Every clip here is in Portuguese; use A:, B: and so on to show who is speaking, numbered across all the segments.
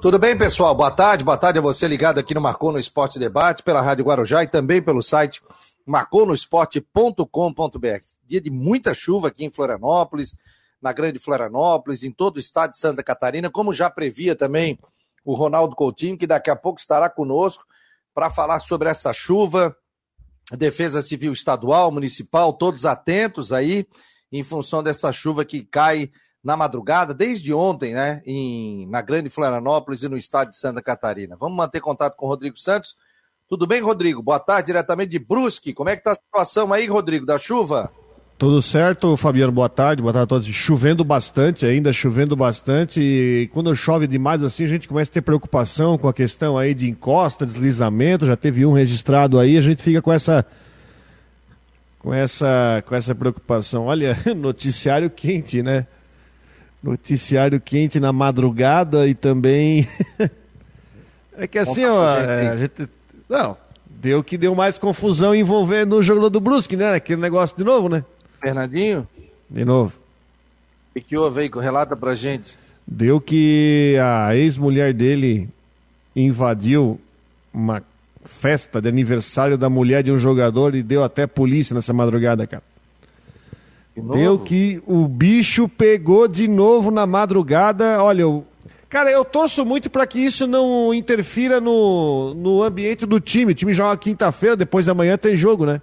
A: Tudo bem, pessoal? Boa tarde. Boa tarde a você ligado aqui no Marcou no Esporte Debate, pela Rádio Guarujá e também pelo site marconosport.com.br. Dia de muita chuva aqui em Florianópolis, na Grande Florianópolis, em todo o estado de Santa Catarina, como já previa também o Ronaldo Coutinho, que daqui a pouco estará conosco para falar sobre essa chuva, Defesa Civil Estadual, Municipal, todos atentos aí em função dessa chuva que cai na madrugada, desde ontem, né, em, na Grande Florianópolis e no estado de Santa Catarina. Vamos manter contato com o Rodrigo Santos. Tudo bem, Rodrigo? Boa tarde, diretamente de Brusque. Como é que tá a situação aí, Rodrigo, da chuva?
B: Tudo certo, Fabiano, boa tarde, boa tarde a todos. Chovendo bastante ainda, chovendo bastante, e quando chove demais assim, a gente começa a ter preocupação com a questão aí de encosta, deslizamento, já teve um registrado aí, a gente fica com essa com essa com essa preocupação. Olha, noticiário quente, né? Noticiário quente na madrugada e também. é que assim, ó. É, a gente... Não, deu que deu mais confusão envolvendo o jogo do Brusque, né? Aquele negócio de novo, né?
A: Fernandinho?
B: De novo.
A: O que houve aí? Relata pra gente.
B: Deu que a ex-mulher dele invadiu uma festa de aniversário da mulher de um jogador e deu até polícia nessa madrugada, cara. Deu que o bicho pegou de novo na madrugada. Olha, eu... cara, eu torço muito para que isso não interfira no, no ambiente do time. O time joga quinta-feira, depois da manhã tem jogo, né?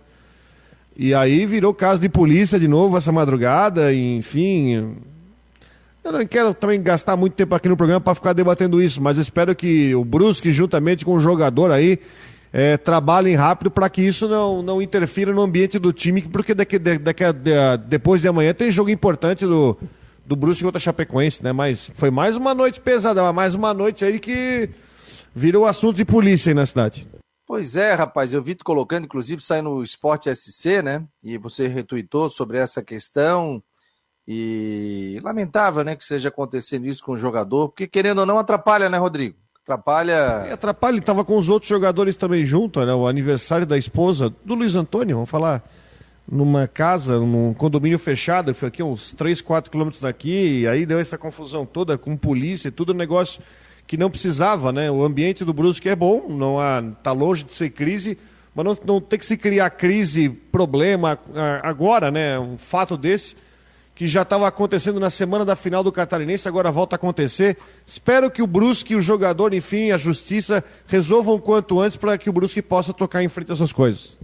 B: E aí virou caso de polícia de novo essa madrugada, enfim. Eu não quero também gastar muito tempo aqui no programa para ficar debatendo isso, mas espero que o Brusque, juntamente com o jogador aí, é, trabalhem rápido para que isso não, não interfira no ambiente do time, porque daqui, daqui depois de amanhã tem jogo importante do, do Brusque contra a Chapecoense, né? Mas foi mais uma noite pesada, mais uma noite aí que virou assunto de polícia aí na cidade.
A: Pois é, rapaz, eu vi tu colocando, inclusive sai no Esporte SC, né? E você retuitou sobre essa questão. E lamentável, né, que seja acontecendo isso com o jogador, porque querendo ou não atrapalha, né, Rodrigo? Atrapalha.
B: É, atrapalha, ele estava com os outros jogadores também junto, né? O aniversário da esposa do Luiz Antônio, vamos falar, numa casa, num condomínio fechado, foi aqui uns 3, 4 quilômetros daqui, e aí deu essa confusão toda com polícia, tudo negócio que não precisava, né? O ambiente do Brusque é bom, não há, tá longe de ser crise, mas não, não tem que se criar crise, problema agora, né? Um fato desse que já estava acontecendo na semana da final do Catarinense, agora volta a acontecer. Espero que o Brusque, o jogador, enfim, a justiça resolvam quanto antes para que o Brusque possa tocar em frente a essas coisas.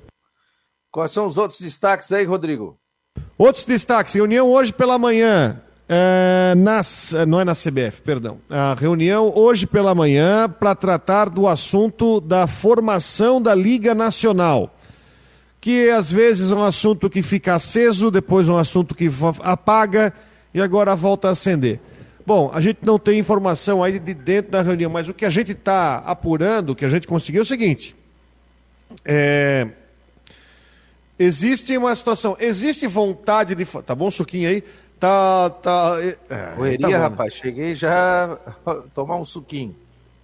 A: Quais são os outros destaques aí, Rodrigo?
B: Outros destaques. Reunião hoje pela manhã. É, nas, não é na CBF, perdão. A reunião hoje pela manhã para tratar do assunto da formação da Liga Nacional que às vezes é um assunto que fica aceso, depois um assunto que apaga e agora volta a acender. Bom, a gente não tem informação aí de dentro da reunião, mas o que a gente está apurando, o que a gente conseguiu é o seguinte: é... existe uma situação, existe vontade de. Tá bom, suquinho aí? Tá. tá...
A: É, Correria, tá bom, rapaz, cheguei já tomar um suquinho.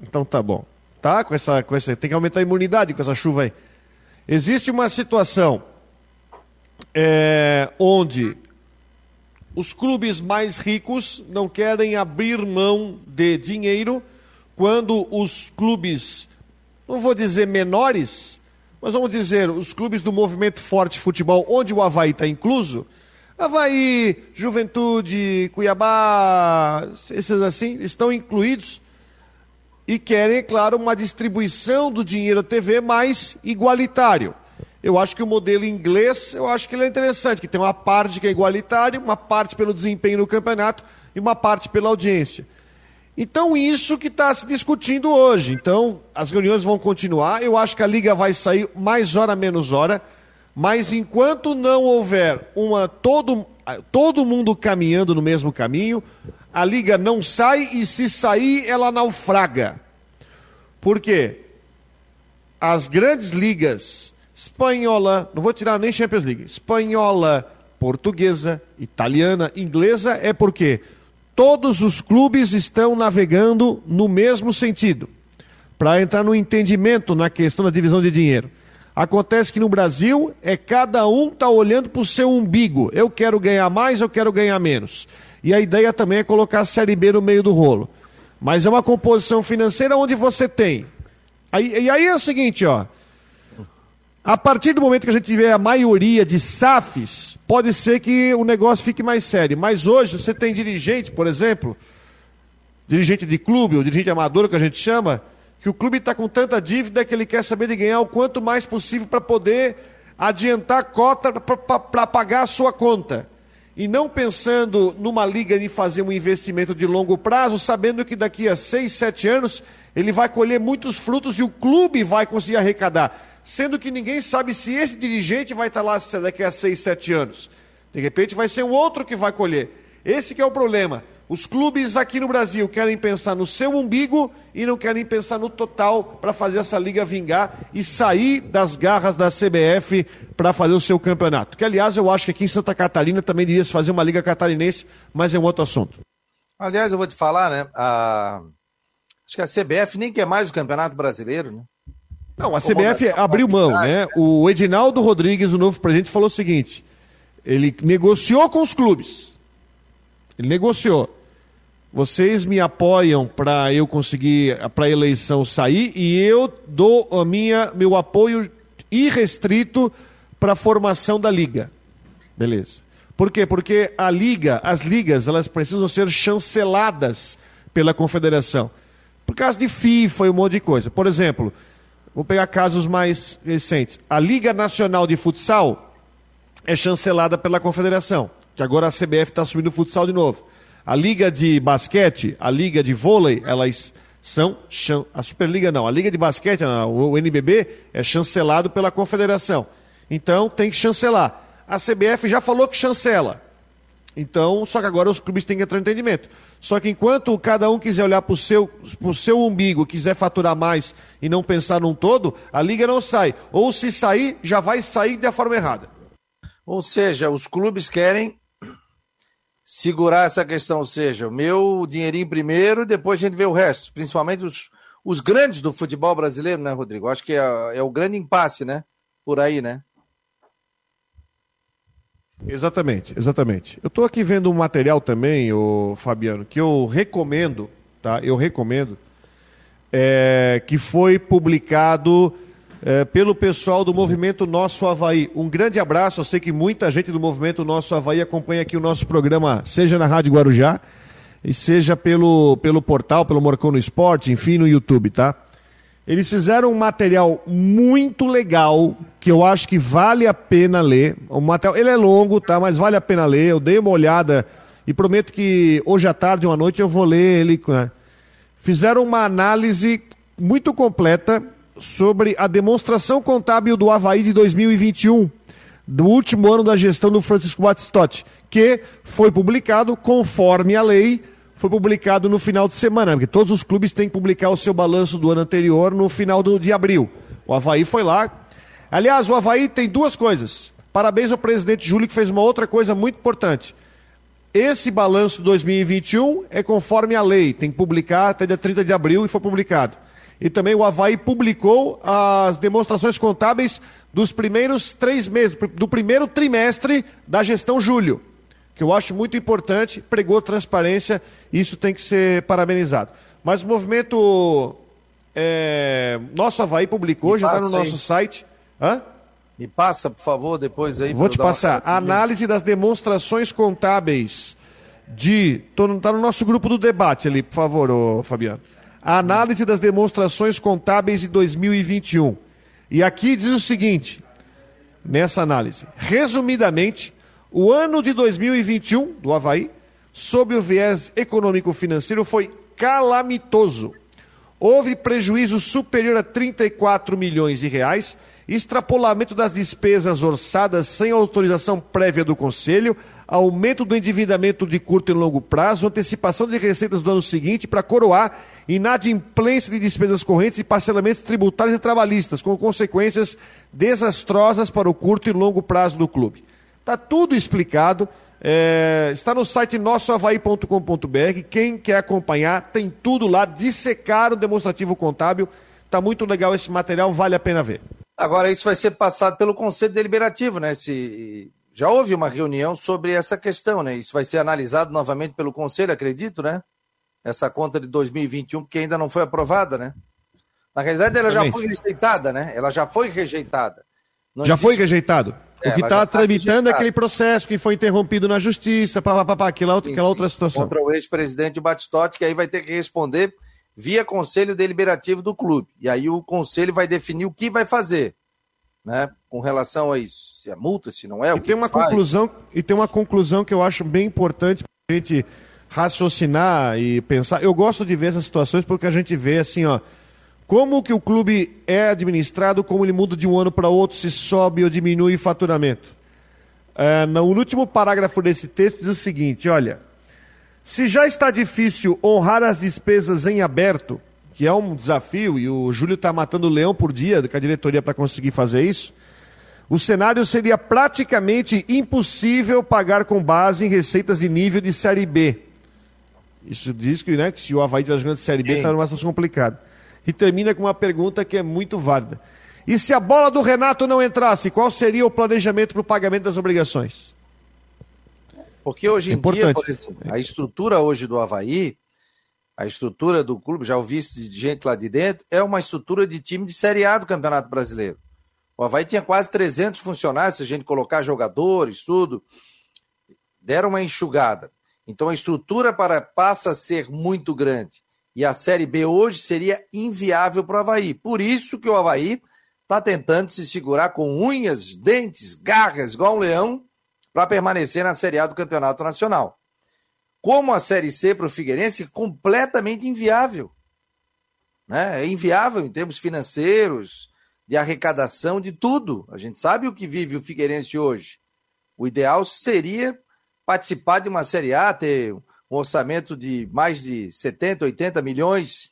B: Então tá bom. Tá? Com essa, com essa, tem que aumentar a imunidade com essa chuva aí. Existe uma situação é, onde os clubes mais ricos não querem abrir mão de dinheiro quando os clubes, não vou dizer menores, mas vamos dizer os clubes do movimento forte futebol, onde o Havaí está incluso, Havaí, Juventude, Cuiabá, esses assim, estão incluídos e querem, é claro, uma distribuição do dinheiro da TV mais igualitário. Eu acho que o modelo inglês, eu acho que ele é interessante, que tem uma parte que é igualitária, uma parte pelo desempenho no campeonato e uma parte pela audiência. Então, isso que está se discutindo hoje. Então, as reuniões vão continuar. Eu acho que a liga vai sair mais hora menos hora. Mas enquanto não houver uma todo, todo mundo caminhando no mesmo caminho, a liga não sai e se sair, ela naufraga. Por quê? As grandes ligas, espanhola, não vou tirar nem Champions League, espanhola, portuguesa, italiana, inglesa, é porque todos os clubes estão navegando no mesmo sentido. Para entrar no entendimento na questão da divisão de dinheiro. Acontece que no Brasil é cada um tá olhando para o seu umbigo. Eu quero ganhar mais, eu quero ganhar menos. E a ideia também é colocar a Série B no meio do rolo. Mas é uma composição financeira onde você tem. Aí, e aí é o seguinte, ó. A partir do momento que a gente tiver a maioria de SAFs, pode ser que o negócio fique mais sério. Mas hoje você tem dirigente, por exemplo, dirigente de clube, ou dirigente amador que a gente chama, que o clube está com tanta dívida que ele quer saber de ganhar o quanto mais possível para poder adiantar a cota para pagar a sua conta e não pensando numa liga de fazer um investimento de longo prazo, sabendo que daqui a seis, sete anos ele vai colher muitos frutos e o clube vai conseguir arrecadar, sendo que ninguém sabe se esse dirigente vai estar lá daqui a seis, sete anos. De repente vai ser um outro que vai colher. Esse é o problema. Os clubes aqui no Brasil querem pensar no seu umbigo e não querem pensar no total para fazer essa liga vingar e sair das garras da CBF para fazer o seu campeonato. Que, aliás, eu acho que aqui em Santa Catarina também devia se fazer uma liga catarinense, mas é um outro assunto.
A: Aliás, eu vou te falar, né? A... Acho que a CBF nem quer mais o Campeonato Brasileiro, né?
B: Não, a CBF abriu mão, né? O Edinaldo Rodrigues, o novo presidente, falou o seguinte: ele negociou com os clubes. Ele negociou vocês me apoiam para eu conseguir para a eleição sair e eu dou a minha meu apoio irrestrito para a formação da liga. Beleza. Por quê? Porque a liga, as ligas, elas precisam ser chanceladas pela confederação. Por causa de FIFA e um monte de coisa. Por exemplo, vou pegar casos mais recentes. A Liga Nacional de Futsal é chancelada pela confederação, que agora a CBF está assumindo o futsal de novo. A liga de basquete, a liga de vôlei, elas são a Superliga não, a liga de basquete, o NBB é chancelado pela Confederação. Então tem que chancelar. A CBF já falou que chancela. Então, só que agora os clubes têm que entrar entendimento. Só que enquanto cada um quiser olhar para o seu, seu umbigo, quiser faturar mais e não pensar num todo, a liga não sai. Ou se sair, já vai sair da forma errada.
A: Ou seja, os clubes querem segurar essa questão, ou seja, o meu dinheirinho primeiro, depois a gente vê o resto, principalmente os, os grandes do futebol brasileiro, né, Rodrigo? Acho que é, é o grande impasse, né? Por aí, né?
B: Exatamente, exatamente. Eu estou aqui vendo um material também, o Fabiano, que eu recomendo, tá? Eu recomendo, é, que foi publicado é, pelo pessoal do Movimento Nosso Havaí. Um grande abraço, eu sei que muita gente do Movimento Nosso Havaí acompanha aqui o nosso programa, seja na Rádio Guarujá, e seja pelo, pelo portal, pelo Morcão no Esporte, enfim, no YouTube, tá? Eles fizeram um material muito legal, que eu acho que vale a pena ler. O material, ele é longo, tá? Mas vale a pena ler. Eu dei uma olhada e prometo que hoje à tarde, uma noite, eu vou ler ele. Né? Fizeram uma análise muito completa sobre a demonstração contábil do Havaí de 2021, do último ano da gestão do Francisco Batistotti, que foi publicado conforme a lei, foi publicado no final de semana, porque todos os clubes têm que publicar o seu balanço do ano anterior no final do, de abril. O Havaí foi lá. Aliás, o Havaí tem duas coisas. Parabéns ao presidente Júlio, que fez uma outra coisa muito importante. Esse balanço 2021 é conforme a lei, tem que publicar até dia 30 de abril e foi publicado e também o Havaí publicou as demonstrações contábeis dos primeiros três meses, do primeiro trimestre da gestão Júlio, que eu acho muito importante, pregou transparência, isso tem que ser parabenizado. Mas o movimento é, Nosso Havaí publicou, já está no nosso aí. site. Hã?
A: Me passa, por favor, depois aí.
B: Vou te passar. A análise das demonstrações contábeis de. Está no nosso grupo do debate ali, por favor, ô, Fabiano a análise das demonstrações contábeis de 2021. E aqui diz o seguinte, nessa análise: resumidamente, o ano de 2021 do Havaí, sob o viés econômico-financeiro, foi calamitoso. Houve prejuízo superior a 34 milhões de reais, extrapolamento das despesas orçadas sem autorização prévia do Conselho, aumento do endividamento de curto e longo prazo, antecipação de receitas do ano seguinte para coroar inadimplência de despesas correntes e parcelamentos tributários e trabalhistas, com consequências desastrosas para o curto e longo prazo do clube. Está tudo explicado. É, está no site nossoavaí.com.br. Quem quer acompanhar, tem tudo lá. Dissecar o demonstrativo contábil. Está muito legal esse material, vale a pena ver.
A: Agora, isso vai ser passado pelo Conselho Deliberativo, né? Se... Já houve uma reunião sobre essa questão, né? Isso vai ser analisado novamente pelo Conselho, acredito, né? Essa conta de 2021, que ainda não foi aprovada, né? Na realidade, ela já foi rejeitada, né? Ela já foi rejeitada.
B: Não já existe... foi rejeitado. É, o que está tá tramitando é aquele processo que foi interrompido na justiça, pá, pá, pá, aquela, outra, aquela outra situação.
A: Contra o ex-presidente Batistotti, que aí vai ter que responder via conselho deliberativo do clube. E aí o conselho vai definir o que vai fazer, né? Com relação a isso. Se é multa, se não é, o
B: e tem uma conclusão E tem uma conclusão que eu acho bem importante para a gente raciocinar e pensar. Eu gosto de ver essas situações porque a gente vê assim, ó como que o clube é administrado, como ele muda de um ano para outro, se sobe ou diminui o faturamento. É, no último parágrafo desse texto diz o seguinte: olha, se já está difícil honrar as despesas em aberto, que é um desafio, e o Júlio está matando o leão por dia com a diretoria para conseguir fazer isso, o cenário seria praticamente impossível pagar com base em receitas de nível de Série B. Isso diz que, né, que se o Havaí estiver jogando Série B, está numa situação complicada e termina com uma pergunta que é muito válida. E se a bola do Renato não entrasse, qual seria o planejamento para o pagamento das obrigações?
A: Porque hoje em é dia, por exemplo, a estrutura hoje do Havaí, a estrutura do clube, já ouvi isso de gente lá de dentro, é uma estrutura de time de Série A do Campeonato Brasileiro. O Havaí tinha quase 300 funcionários, se a gente colocar jogadores, tudo, deram uma enxugada. Então a estrutura para, passa a ser muito grande e a Série B hoje seria inviável para o Havaí. Por isso que o Havaí está tentando se segurar com unhas, dentes, garras, igual um leão, para permanecer na Série A do Campeonato Nacional. Como a Série C para o Figueirense, completamente inviável. Né? É inviável em termos financeiros, de arrecadação, de tudo. A gente sabe o que vive o Figueirense hoje. O ideal seria participar de uma Série A, ter um orçamento de mais de 70, 80 milhões.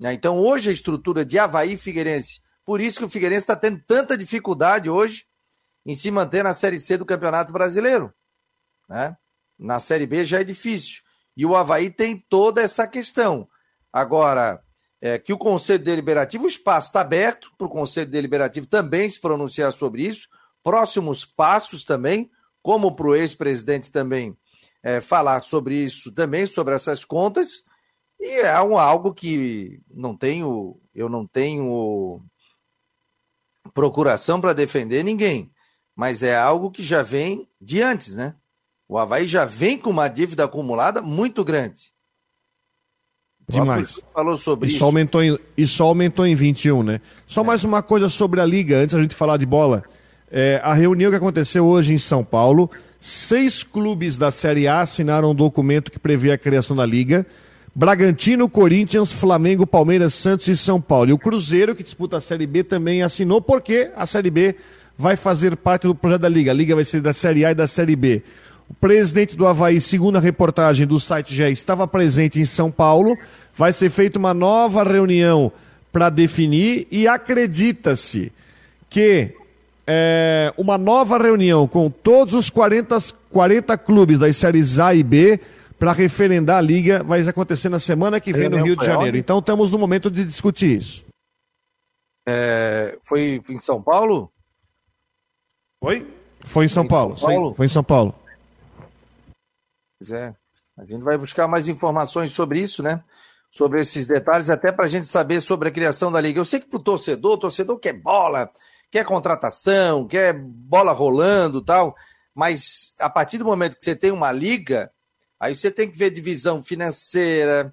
A: Né? Então, hoje a estrutura de Havaí e Figueirense, por isso que o Figueirense está tendo tanta dificuldade hoje em se manter na Série C do Campeonato Brasileiro. Né? Na Série B já é difícil. E o Havaí tem toda essa questão. Agora, é, que o Conselho Deliberativo, o espaço está aberto para o Conselho Deliberativo também se pronunciar sobre isso. Próximos passos também, como para o ex-presidente também é, falar sobre isso também, sobre essas contas, e é um, algo que não tenho, eu não tenho procuração para defender ninguém, mas é algo que já vem de antes, né? O Havaí já vem com uma dívida acumulada muito grande.
B: Demais. Falou sobre isso. Só aumentou em, e só aumentou em 21, né? Só é. mais uma coisa sobre a Liga, antes da gente falar de bola. É, a reunião que aconteceu hoje em São Paulo Seis clubes da Série A assinaram um documento que prevê a criação da liga. Bragantino, Corinthians, Flamengo, Palmeiras, Santos e São Paulo. E o Cruzeiro, que disputa a Série B, também assinou, porque a Série B vai fazer parte do projeto da Liga. A Liga vai ser da Série A e da Série B. O presidente do Havaí, segundo a reportagem do site já estava presente em São Paulo. Vai ser feita uma nova reunião para definir e acredita-se que é, uma nova reunião com todos os 40, 40 clubes das séries A e B para referendar a liga. Vai acontecer na semana que vem no Rio de Janeiro. Onde? Então estamos no momento de discutir isso.
A: É, foi em São Paulo?
B: Foi? Foi em São, em Paulo, São Paulo, sim. Foi em São Paulo.
A: Pois é. A gente vai buscar mais informações sobre isso, né? Sobre esses detalhes, até para a gente saber sobre a criação da liga. Eu sei que para o torcedor, o torcedor quer bola, quer contratação, quer bola rolando tal, mas a partir do momento que você tem uma liga, aí você tem que ver divisão financeira,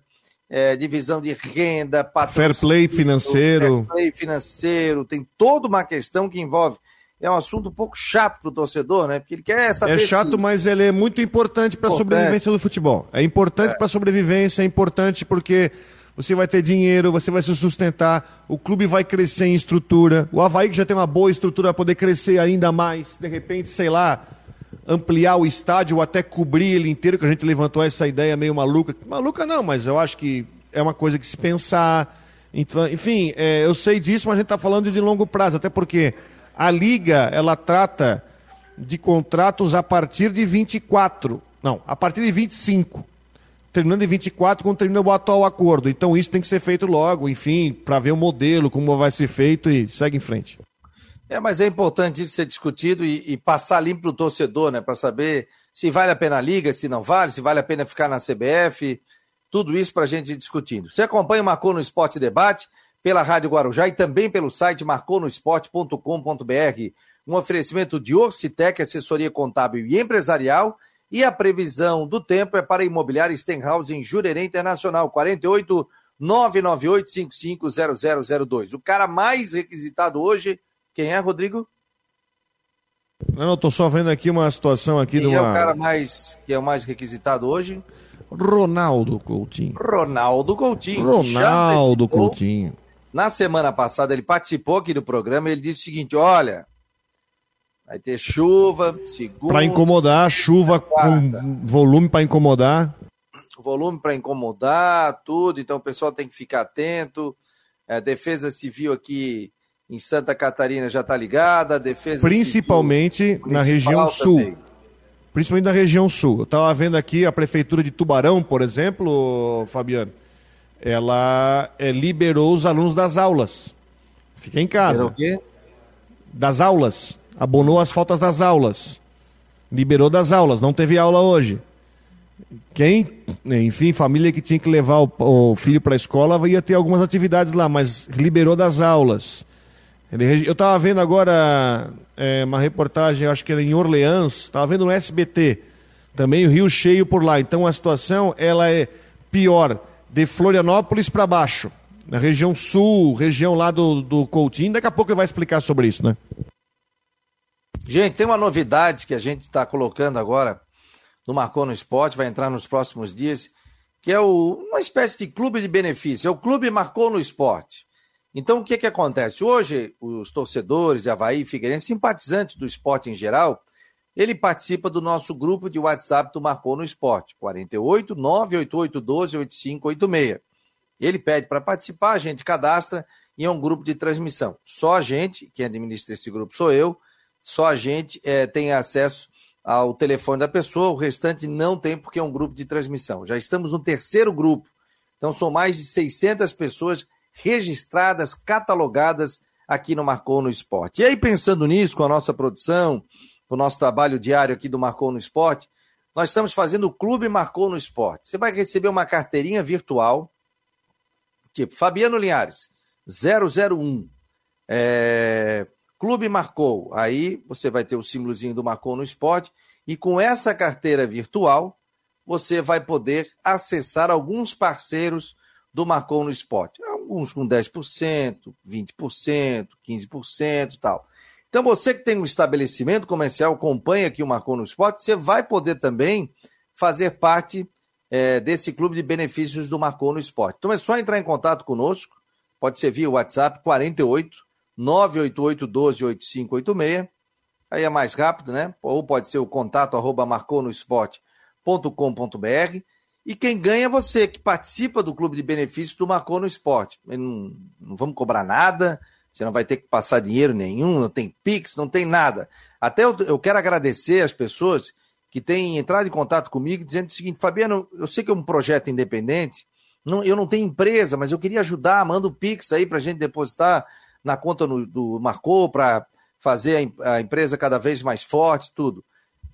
A: é, divisão de renda,
B: patrocínio, fair play financeiro.
A: Fair play financeiro, tem toda uma questão que envolve. É um assunto um pouco chato para o torcedor, né? Porque ele quer saber.
B: É chato, se... mas ele é muito importante para a sobrevivência do futebol. É importante é. para a sobrevivência, é importante porque você vai ter dinheiro, você vai se sustentar, o clube vai crescer em estrutura. O Havaí que já tem uma boa estrutura vai poder crescer ainda mais. De repente, sei lá, ampliar o estádio ou até cobrir ele inteiro, que a gente levantou essa ideia meio maluca. Maluca não, mas eu acho que é uma coisa que se pensar. Então, enfim, é, eu sei disso, mas a gente está falando de longo prazo, até porque a Liga, ela trata de contratos a partir de 24. Não, a partir de 25 terminando em 24 quando termina o atual acordo. Então isso tem que ser feito logo, enfim, para ver o modelo, como vai ser feito e segue em frente.
A: É, mas é importante isso ser discutido e, e passar limpo para o torcedor, né? Para saber se vale a pena a liga, se não vale, se vale a pena ficar na CBF. Tudo isso para a gente discutindo. Você acompanha o Marcou no Esporte Debate pela Rádio Guarujá e também pelo site marconosport.com.br. Um oferecimento de Orcitec, assessoria contábil e empresarial. E a previsão do tempo é para imobiliária Stenhouse em Jurerê Internacional, 48 998 550002. O cara mais requisitado hoje, quem é, Rodrigo?
B: Não, estou só vendo aqui uma situação aqui
A: quem
B: de uma...
A: é o cara mais que é o mais requisitado hoje?
B: Ronaldo Coutinho.
A: Ronaldo Coutinho.
B: Ronaldo Coutinho.
A: Na semana passada ele participou aqui do programa e ele disse o seguinte: olha, vai ter chuva, segunda.
B: Para incomodar, chuva quarta. com volume para incomodar.
A: Volume para incomodar, tudo. Então o pessoal tem que ficar atento. A Defesa Civil aqui em Santa Catarina já está ligada. Defesa
B: Principalmente Civil, na região sul. Também. Principalmente na região sul. Eu estava vendo aqui a prefeitura de Tubarão, por exemplo, Fabiano ela é, liberou os alunos das aulas. Fica em casa.
A: o quê?
B: Das aulas. Abonou as faltas das aulas. Liberou das aulas. Não teve aula hoje. Quem, enfim, família que tinha que levar o, o filho para a escola ia ter algumas atividades lá, mas liberou das aulas. eu estava vendo agora é, uma reportagem, acho que era em Orleans, estava vendo no SBT, também o rio cheio por lá. Então a situação ela é pior de Florianópolis para baixo, na região sul, região lá do, do Coutinho. Daqui a pouco ele vai explicar sobre isso, né?
A: Gente, tem uma novidade que a gente está colocando agora no Marcou no Esporte, vai entrar nos próximos dias, que é o, uma espécie de clube de benefício. É o Clube Marcou no Esporte. Então, o que, que acontece? Hoje, os torcedores de Havaí, Figueirense, simpatizantes do esporte em geral, ele participa do nosso grupo de WhatsApp do Marcou no Esporte, 48 988 12 8586. Ele pede para participar, a gente cadastra e é um grupo de transmissão. Só a gente, quem administra esse grupo sou eu, só a gente é, tem acesso ao telefone da pessoa, o restante não tem porque é um grupo de transmissão. Já estamos no terceiro grupo, então são mais de 600 pessoas registradas, catalogadas aqui no Marcou no Esporte. E aí, pensando nisso, com a nossa produção, o nosso trabalho diário aqui do Marcou no Esporte, nós estamos fazendo o Clube Marcou no Esporte. Você vai receber uma carteirinha virtual, tipo Fabiano Linhares, 001, é, Clube Marcou. Aí você vai ter o símbolozinho do Marcou no Esporte, e com essa carteira virtual, você vai poder acessar alguns parceiros do Marcou no Esporte. Alguns com 10%, 20%, 15% e tal. Então, você que tem um estabelecimento comercial, acompanha aqui o Marcou no Esporte, você vai poder também fazer parte é, desse clube de benefícios do Marcou no Esporte. Então, é só entrar em contato conosco, pode ser via WhatsApp 48 988 12 8586, aí é mais rápido, né? Ou pode ser o contato arroba marconosport.com.br. E quem ganha é você, que participa do clube de benefícios do Marcou no Esporte. Não, não vamos cobrar nada, você não vai ter que passar dinheiro nenhum, não tem Pix, não tem nada. Até eu, eu quero agradecer as pessoas que têm entrado em contato comigo dizendo o seguinte: Fabiano, eu sei que é um projeto independente, não, eu não tenho empresa, mas eu queria ajudar, manda o Pix aí para gente depositar na conta no, do Marcou para fazer a, a, empresa cada vez mais forte, tudo.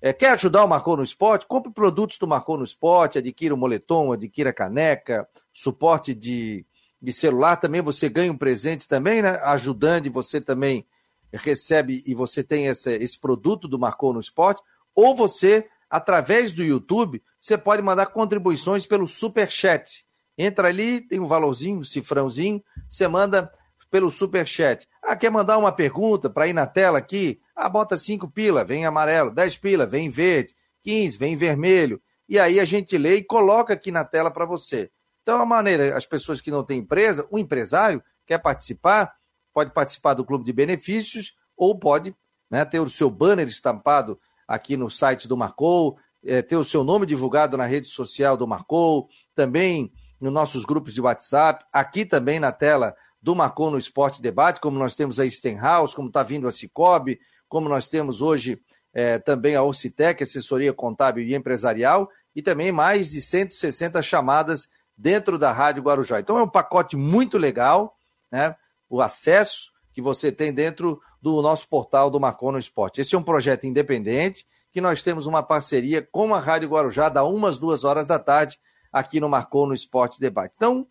A: É, quer ajudar o Marcou no Esporte? Compre produtos do Marcou no Esporte, adquira o moletom, adquira a caneca, suporte de de celular, também você ganha um presente também, né? Ajudando você também recebe e você tem esse, esse produto do Marcou no Esporte, ou você, através do YouTube, você pode mandar contribuições pelo Super Chat. Entra ali, tem um valorzinho, um cifrãozinho, você manda pelo Super Chat. Ah, quer mandar uma pergunta para ir na tela aqui? Ah, bota cinco pila, vem amarelo, 10 pila, vem verde, 15, vem vermelho. E aí a gente lê e coloca aqui na tela para você. Então, a maneira, as pessoas que não têm empresa, o empresário quer participar, pode participar do clube de benefícios ou pode né, ter o seu banner estampado aqui no site do Marcou, é, ter o seu nome divulgado na rede social do Marcou, também nos nossos grupos de WhatsApp, aqui também na tela do Marcou no Esporte Debate, como nós temos a Stenhouse, como está vindo a Cicobi, como nós temos hoje é, também a Ocitec, assessoria contábil e empresarial, e também mais de 160 chamadas dentro da Rádio Guarujá. Então é um pacote muito legal, né? O acesso que você tem dentro do nosso portal do Marcon Esporte. Esse é um projeto independente que nós temos uma parceria com a Rádio Guarujá, da umas duas horas da tarde, aqui no Marcou no Esporte Debate. Então,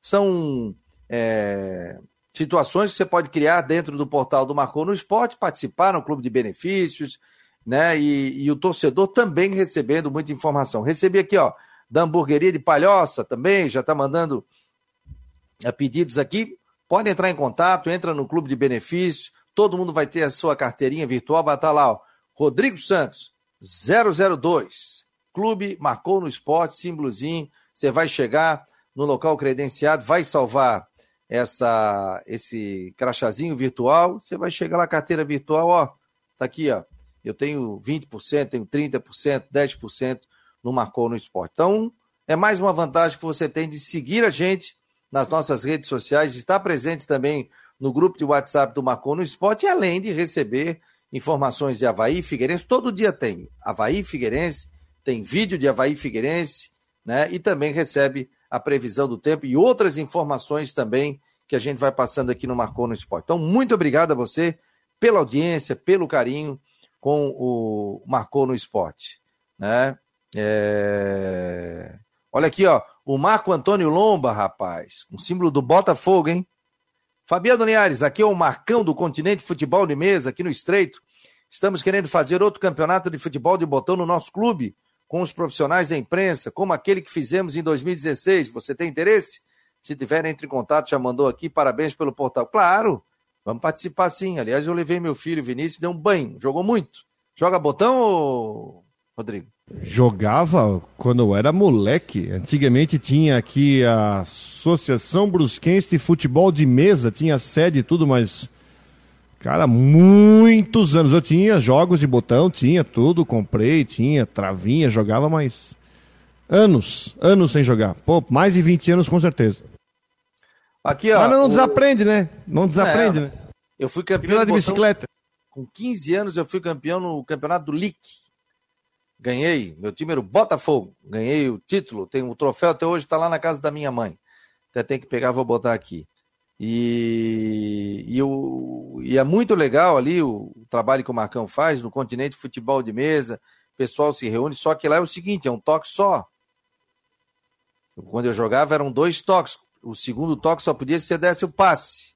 A: são é, situações que você pode criar dentro do portal do Marcou no Esporte, participar no clube de benefícios, né? E, e, o torcedor também recebendo muita informação. Recebi aqui, ó, da hamburgueria de Palhoça também, já está mandando é, pedidos aqui. Pode entrar em contato, entra no clube de benefícios, todo mundo vai ter a sua carteirinha virtual, vai estar tá lá, ó, Rodrigo Santos, 002. Clube marcou no esporte, símbolozinho. Você vai chegar no local credenciado, vai salvar essa esse crachazinho virtual, você vai chegar lá, carteira virtual, ó, tá aqui, ó. Eu tenho 20%, tenho 30%, 10% no Marcou no Esporte. Então, é mais uma vantagem que você tem de seguir a gente nas nossas redes sociais, estar presentes também no grupo de WhatsApp do Marcou no Esporte, e além de receber informações de Havaí Figueirense, todo dia tem Havaí Figueirense, tem vídeo de Havaí Figueirense, né? E também recebe a previsão do tempo e outras informações também que a gente vai passando aqui no Marcou no Esporte. Então, muito obrigado a você pela audiência, pelo carinho com o Marcou no Esporte. Né? É... Olha aqui, ó, o Marco Antônio Lomba, rapaz, um símbolo do Botafogo, hein? Fabiano Linhares, aqui é o Marcão do Continente Futebol de Mesa, aqui no Estreito. Estamos querendo fazer outro campeonato de futebol de botão no nosso clube com os profissionais da imprensa, como aquele que fizemos em 2016. Você tem interesse? Se tiver, entre em contato, já mandou aqui. Parabéns pelo portal. Claro, vamos participar sim. Aliás, eu levei meu filho Vinícius, deu um banho, jogou muito. Joga botão. Rodrigo?
B: Jogava quando eu era moleque. Antigamente tinha aqui a Associação Brusquense de Futebol de Mesa, tinha sede e tudo, mas Cara, muitos anos. Eu tinha jogos de botão, tinha tudo, comprei, tinha travinha, jogava, mas. Anos, anos sem jogar. Pô, mais de 20 anos com certeza. Aqui, ó. Mas não, não o... desaprende, né? Não desaprende, é, né?
A: Eu fui campeão
B: de, de bicicleta.
A: Com 15 anos eu fui campeão no campeonato do LIC. Ganhei, meu time era o Botafogo. Ganhei o título, tem o troféu até hoje, está lá na casa da minha mãe. Até tem que pegar, vou botar aqui. E, e, o, e é muito legal ali o, o, trabalho que o Marcão faz no continente futebol de mesa, o pessoal se reúne, só que lá é o seguinte, é um toque só. Quando eu jogava eram dois toques, o segundo toque só podia ser desse o passe,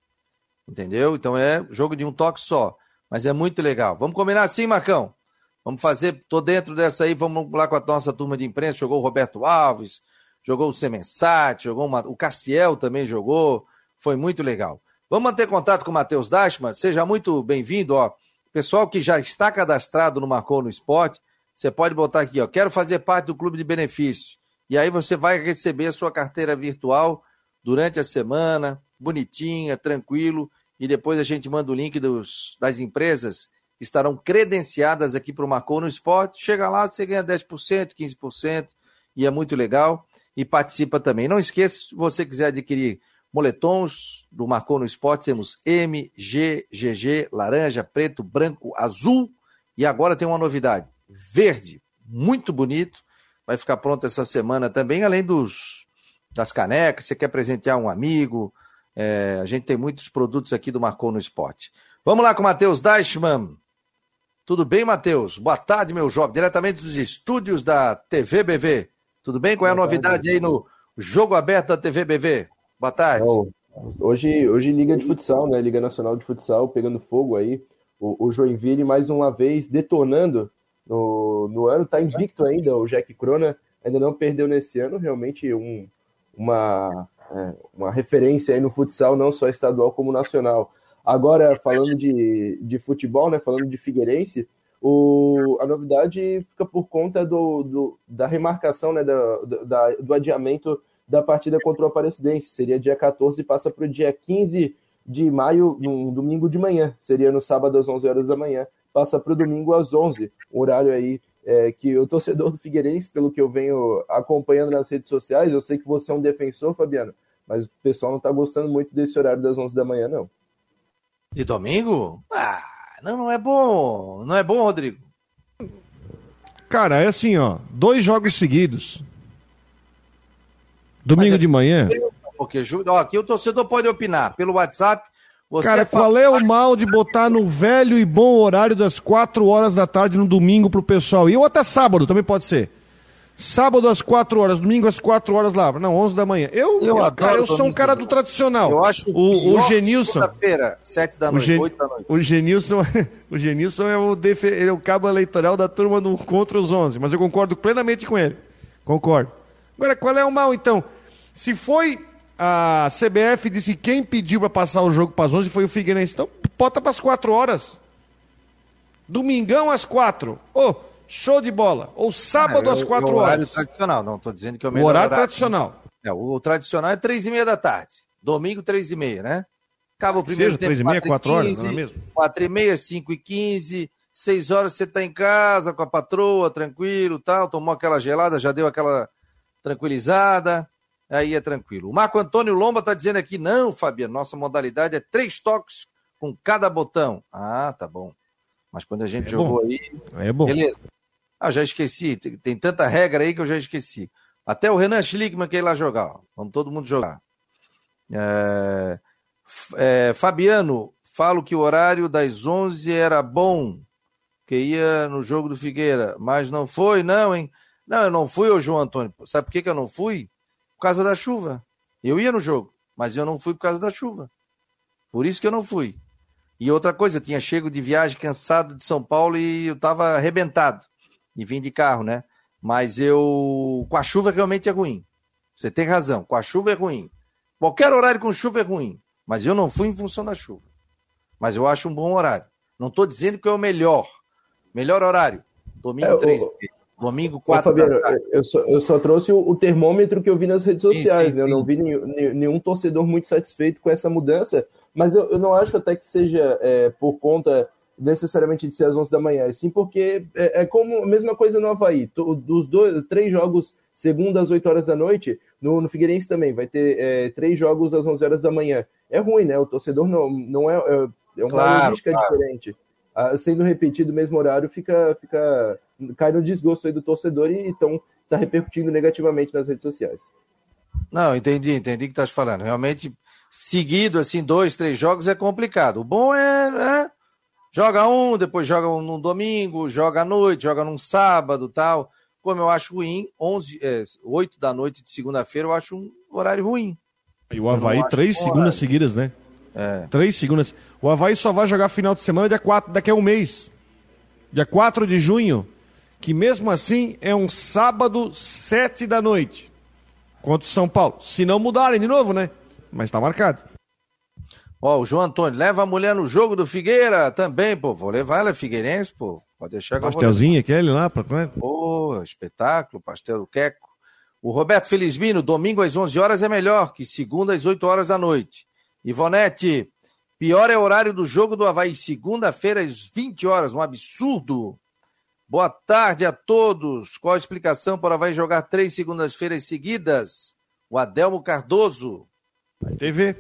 A: entendeu? Então é jogo de um toque só, mas é muito legal. Vamos combinar assim, Marcão? Vamos fazer, tô dentro dessa aí, vamos lá com a nossa turma de imprensa, jogou o Roberto Alves, jogou o Semensati, jogou uma, o Castiel também jogou, foi muito legal. Vamos manter contato com o Matheus Dashman, seja muito bem-vindo, ó. Pessoal que já está cadastrado no Marcou no Esporte, você pode botar aqui, ó, quero fazer parte do clube de benefícios. E aí você vai receber a sua carteira virtual durante a semana, bonitinha, tranquilo, e depois a gente manda o link dos, das empresas que estarão credenciadas aqui para o Marcou no Esporte. Chega lá, você ganha 10%, 15%, e é muito legal. E participa também. Não esqueça, se você quiser adquirir moletons do Marcou no Esporte, temos M, G, GG, laranja, preto, branco, azul e agora tem uma novidade, verde, muito bonito, vai ficar pronto essa semana também, além dos das canecas, você quer presentear um amigo, é, a gente tem muitos produtos aqui do Marcou no Esporte. Vamos lá com o Matheus Deichmann. Tudo bem, Matheus? Boa tarde, meu jovem, diretamente dos estúdios da TV BV. Tudo bem? Qual é a novidade aí no Jogo Aberto da TV BV? Boa tarde. Não,
C: hoje, hoje Liga de Futsal, né? Liga Nacional de Futsal pegando fogo aí. O, o Joinville, mais uma vez, detonando no, no ano. Tá invicto ainda, o Jack Crona ainda não perdeu nesse ano. Realmente um, uma, é, uma referência aí no futsal, não só estadual como nacional. Agora, falando de, de futebol, né? Falando de Figueirense, o, a novidade fica por conta do, do da remarcação, né? Da, do adiamento da partida contra o Aparecidense. Seria dia 14 e passa para o dia 15 de maio, no domingo de manhã. Seria no sábado às 11 horas da manhã. Passa para o domingo às 11. Um horário aí é, que o torcedor do Figueirense, pelo que eu venho acompanhando nas redes sociais, eu sei que você é um defensor, Fabiano, mas o pessoal não está gostando muito desse horário das 11 da manhã, não.
A: De domingo? Ah, não, não é bom. Não é bom, Rodrigo.
B: Cara, é assim, ó. Dois jogos seguidos. Domingo é, de manhã?
A: Porque ó, aqui o torcedor pode opinar pelo WhatsApp.
B: Cara, qual é o mal de botar no velho e bom horário das 4 horas da tarde no domingo pro pessoal? E ou até sábado também pode ser. Sábado às 4 horas, domingo às 4 horas lá. Não, 11 da manhã. Eu, eu, cara, eu sou um cara do tradicional.
A: Eu acho
B: o, o Genilson.
A: Segunda-feira, 7 da noite,
B: o Gen,
A: 8 da noite.
B: O Genilson, o Genilson é o, ele é o cabo eleitoral da turma do contra os 11, mas eu concordo plenamente com ele. Concordo. Agora, qual é o mal então? Se foi a CBF disse que quem pediu para passar o jogo para as 11 foi o Figueirense. Então, bota para as 4 horas. Domingão às 4. Ô, oh, Show de bola. Ou sábado ah, às 4 horas. O horário
A: tradicional, não estou dizendo que é o
B: melhor. O horário, horário tradicional.
A: É, o, tradicional é 3 e meia da tarde. Domingo, 3 e meia, né? Acaba o primeiro
B: Seja, tempo. 3 e meia, 4 horas, não é mesmo?
A: 4 e meia, 5 e 15. 6 horas você está em casa com a patroa, tranquilo tal. Tomou aquela gelada, já deu aquela tranquilizada. Aí é tranquilo. O Marco Antônio Lomba está dizendo aqui: não, Fabiano, nossa modalidade é três toques com cada botão. Ah, tá bom. Mas quando a gente é jogou bom. aí.
B: É bom.
A: Beleza. Ah, já esqueci. Tem, tem, tanta regra aí que eu já esqueci. Até o Renan Schlickman quer ir lá jogar. Vamos todo mundo jogar. É, é, Fabiano, falo que o horário das 11 era bom, que ia no jogo do Figueira, mas não foi, não, hein? Não, eu não fui, ô João Antônio. Sabe por que, que eu não fui? Por causa da chuva. Eu ia no jogo, mas eu não fui por causa da chuva. Por isso que eu não fui. E outra coisa, eu tinha chego de viagem cansado de São Paulo e eu estava arrebentado e vim de carro, né? Mas eu. Com a chuva realmente é ruim. Você tem razão, com a chuva é ruim. Qualquer horário com chuva é ruim. Mas eu não fui em função da chuva. Mas eu acho um bom horário. Não estou dizendo que é o melhor. Melhor horário. Domingo, é, 3 o... Domingo, 4 Fabiano,
C: eu, só, eu só trouxe o, o, termômetro que eu vi nas redes sociais. Sim, sim, eu não vi nenhum, nenhum, torcedor muito satisfeito com essa mudança. Mas eu, eu não acho até que seja é, por conta necessariamente de ser às 11 da manhã, sim porque é, é, como a mesma coisa no Havaí. Dos dois, três jogos, segunda às 8 horas da noite, no, no Figueirense também, vai ter é, três jogos às 11 horas da manhã. É ruim, né? O torcedor não, não é, é, é uma claro, logística claro. diferente. Ah, sendo repetido o mesmo horário, fica, fica cai no desgosto aí do torcedor e então está repercutindo negativamente nas redes sociais.
A: Não, entendi, entendi o que estás falando. Realmente, seguido, assim, dois, três jogos é complicado. O bom é, é Joga um, depois joga um no domingo, joga à noite, joga num sábado tal. Como eu acho ruim, 11, é, 8 da noite de segunda-feira eu acho um horário ruim.
B: E o Havaí, três segundas horário. seguidas, né? É. Três segundas. O Havaí só vai jogar final de semana dia 4, daqui a um mês. Dia 4 de junho, que mesmo assim é um sábado, 7 da noite. Contra o São Paulo. Se não mudarem de novo, né? Mas está marcado.
A: Ó, o João Antônio, leva a mulher no jogo do Figueira também, pô. Vou levar ela, Figueirense, pô. Pode deixar que
B: Pastelzinho aquele lá, pra...
A: Pô, espetáculo, pastel do Queco. O Roberto Felizmino, domingo às 11 horas é melhor que segunda às 8 horas da noite. Ivonete, pior é o horário do jogo do Havaí, segunda-feira às 20 horas, um absurdo. Boa tarde a todos. Qual a explicação para o Havaí jogar três segundas-feiras seguidas? O Adelmo Cardoso.
B: TV.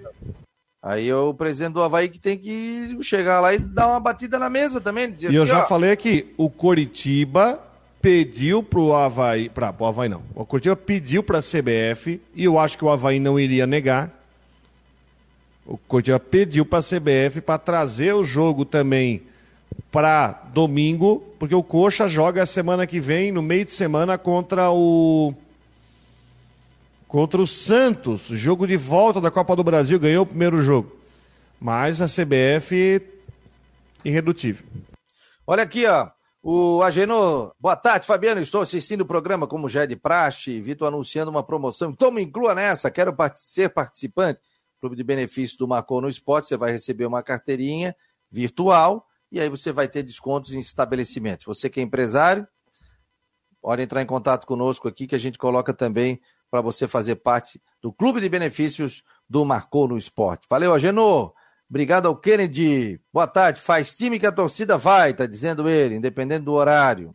A: Aí o presidente do Havaí que tem que chegar lá e dar uma batida na mesa também.
B: E eu já ó, falei aqui, o Coritiba pediu pro Havaí, para o Havaí não, o Coritiba pediu para a CBF e eu acho que o Havaí não iria negar. O Coritiba pediu para a CBF para trazer o jogo também para domingo, porque o Coxa joga semana que vem, no meio de semana, contra o contra o Santos, jogo de volta da Copa do Brasil, ganhou o primeiro jogo. Mas a CBF irredutível.
A: Olha aqui, ó. O Agenor, boa tarde, Fabiano. Estou assistindo o programa como já é de praxe. Vitor anunciando uma promoção. Então me inclua nessa. Quero ser participante. Clube de benefícios do Marcou no Esporte. Você vai receber uma carteirinha virtual e aí você vai ter descontos em estabelecimentos. Você que é empresário, pode entrar em contato conosco aqui que a gente coloca também para você fazer parte do clube de benefícios do Marcou no Esporte. Valeu, Agenor. Obrigado ao Kennedy. Boa tarde. Faz time que a torcida vai, tá dizendo ele, independente do horário.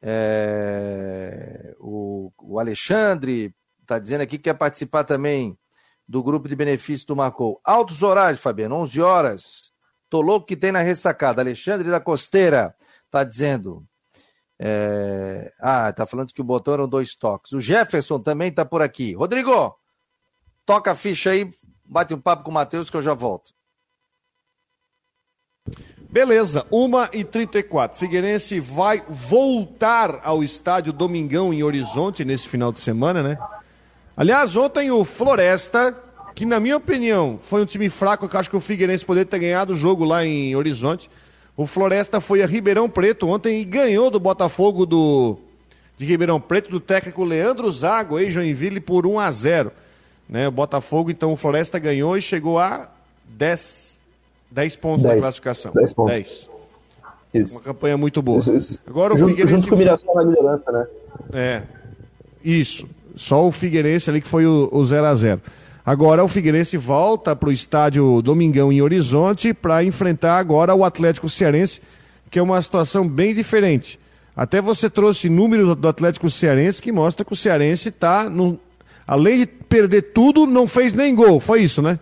A: É... O, o, Alexandre tá dizendo aqui que quer participar também do grupo de benefícios do Marcou. Altos horários, Fabiano, 11 horas. Tô louco que tem na ressacada. Alexandre da Costeira tá dizendo. É... Ah, tá falando que o botão eram dois toques. O Jefferson também tá por aqui. Rodrigo, toca a ficha aí, bate um papo com o Matheus que eu já volto.
B: Beleza, 1h34. Figueirense vai voltar ao estádio Domingão em Horizonte nesse final de semana, né? Aliás, ontem o Floresta, que na minha opinião foi um time fraco, que acho que o Figueirense poderia ter ganhado o jogo lá em Horizonte. O Floresta foi a Ribeirão Preto ontem e ganhou do Botafogo do de Ribeirão Preto, do técnico Leandro Zago, aí Joinville, por 1 a 0 né? O Botafogo, então, o Floresta ganhou e chegou a 10, 10 pontos 10. na classificação.
C: 10 pontos. 10.
B: Isso. Uma campanha muito boa.
C: Isso, isso. Agora o junto, Figueirense. Junto com o Mirassol na liderança, né?
B: É. Isso. Só o Figueirense ali que foi o, o 0 a 0 Agora o Figueirense volta para o estádio Domingão em Horizonte para enfrentar agora o Atlético Cearense, que é uma situação bem diferente. Até você trouxe números do Atlético Cearense que mostra que o Cearense está, além de perder tudo, não fez nem gol. Foi isso, né?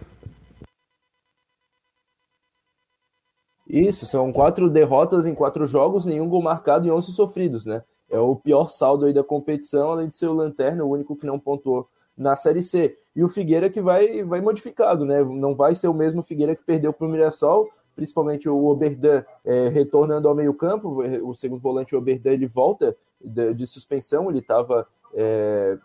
C: Isso, são quatro derrotas em quatro jogos, nenhum gol marcado e 11 sofridos, né? É o pior saldo aí da competição, além de ser o Lanterna, o único que não pontuou na Série C. E o Figueira que vai, vai modificado, né? Não vai ser o mesmo Figueira que perdeu para o Mirassol, principalmente o Oberdan é, retornando ao meio-campo. O segundo volante, Oberdan, ele volta de, de suspensão, ele estava. É,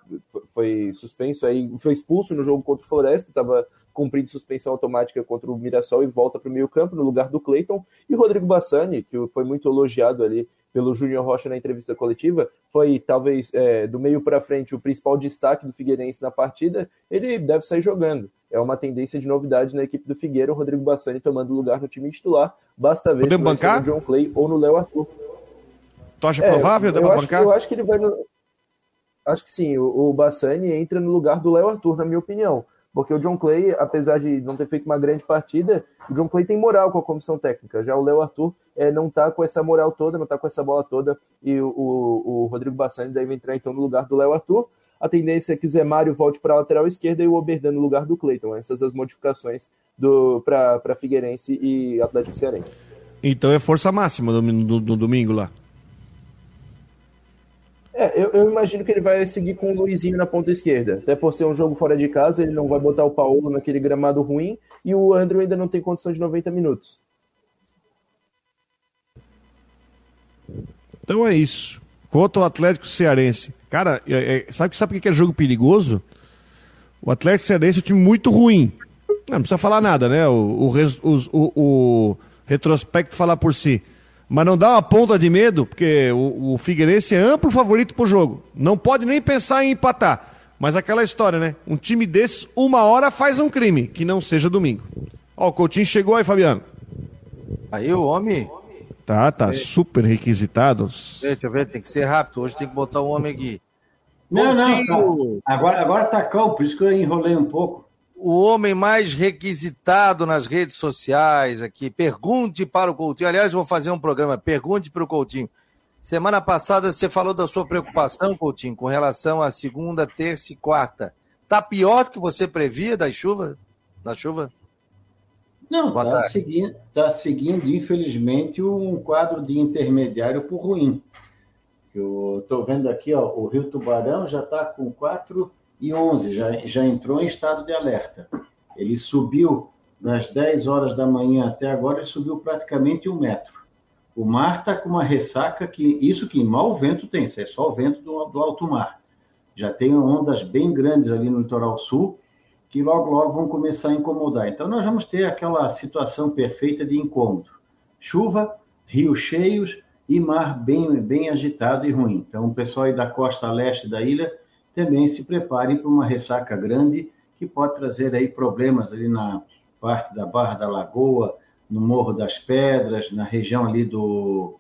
C: foi suspenso aí, foi expulso no jogo contra o Floresta, estava cumprindo suspensão automática contra o Mirassol e volta para o meio-campo no lugar do Cleiton. E o Rodrigo Bassani, que foi muito elogiado ali pelo Júnior Rocha na entrevista coletiva, foi talvez é, do meio para frente o principal destaque do Figueirense na partida, ele deve sair jogando. É uma tendência de novidade na equipe do Figueira, o Rodrigo Bassani tomando lugar no time titular. Basta ver
B: Podemos se bancar?
C: no John Clay ou no Léo Arthur.
B: Tu acha é, provável? Dá
C: eu,
B: acho,
C: bancar? eu acho que ele vai. No... Acho que sim, o, o Bassani entra no lugar do Léo Arthur, na minha opinião. Porque o John Clay, apesar de não ter feito uma grande partida, o John Clay tem moral com a comissão técnica. Já o Léo Arthur é, não está com essa moral toda, não está com essa bola toda. E o, o, o Rodrigo Bassani deve entrar então no lugar do Léo Arthur. A tendência é que o Zé Mário volte para a lateral esquerda e o Oberdan no lugar do Cleiton. Essas as modificações para Figueirense e Atlético Cearense.
B: Então é força máxima no, no, no domingo lá.
C: É, eu, eu, imagino que ele vai seguir com o Luizinho na ponta esquerda. Até por ser um jogo fora de casa, ele não vai botar o Paulo naquele gramado ruim e o Andrew ainda não tem condição de 90 minutos.
B: Então é isso. Contra o Atlético Cearense. Cara, é, é, sabe, sabe o que é jogo perigoso? O Atlético Cearense é um time muito ruim. Não, não precisa falar nada, né? O, o, o, o retrospecto falar por si. Mas não dá uma ponta de medo, porque o, o Figueirense é amplo favorito pro jogo. Não pode nem pensar em empatar. Mas aquela história, né? Um time desses, uma hora faz um crime, que não seja domingo. Ó, o Coutinho chegou aí, Fabiano.
A: Aí o homem
B: Tá, tá super requisitado.
A: Deixa eu ver, tem que ser rápido. Hoje tem que botar um homem aqui.
D: Não, não. Tá. Agora, agora tá calmo, por isso que eu enrolei um pouco.
A: O homem mais requisitado nas redes sociais aqui. Pergunte para o Coutinho. Aliás, vou fazer um programa. Pergunte para o Coutinho. Semana passada você falou da sua preocupação, Coutinho, com relação à segunda, terça e quarta. Tá pior do que você previa das chuvas? Da chuva?
D: Não, está seguindo, tá seguindo, infelizmente, um quadro de intermediário por ruim. Eu estou vendo aqui, ó, o Rio Tubarão já está com 4 e 11, já, já entrou em estado de alerta. Ele subiu das 10 horas da manhã até agora, ele subiu praticamente um metro. O mar está com uma ressaca que, isso que mau vento tem, isso é só o vento do, do alto mar. Já tem ondas bem grandes ali no litoral sul, que logo, logo vão começar a incomodar. Então, nós vamos ter aquela situação perfeita de incômodo: chuva, rios cheios e mar bem, bem agitado e ruim. Então, o pessoal aí da costa leste da ilha também se preparem para uma ressaca grande que pode trazer aí problemas ali na parte da Barra da Lagoa, no Morro das Pedras, na região ali do,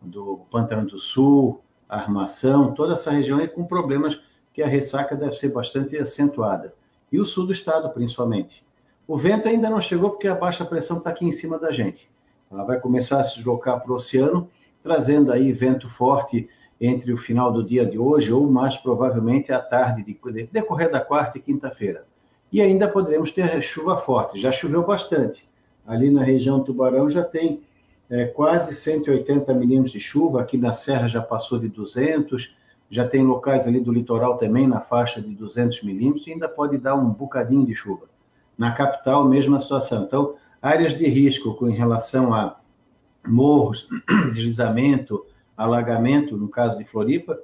D: do Pantano do Sul, Armação, toda essa região aí com problemas que a ressaca deve ser bastante acentuada e o sul do estado, principalmente. O vento ainda não chegou porque a baixa pressão está aqui em cima da gente. Ela vai começar a se deslocar para o oceano, trazendo aí vento forte entre o final do dia de hoje ou mais provavelmente à tarde, de, decorrer da quarta e quinta-feira. E ainda poderemos ter chuva forte. Já choveu bastante. Ali na região Tubarão já tem é, quase 180 milímetros de chuva. Aqui na Serra já passou de 200 já tem locais ali do litoral também na faixa de 200 milímetros e ainda pode dar um bocadinho de chuva. Na capital, mesma situação. Então, áreas de risco com relação a morros, deslizamento, alagamento, no caso de Floripa,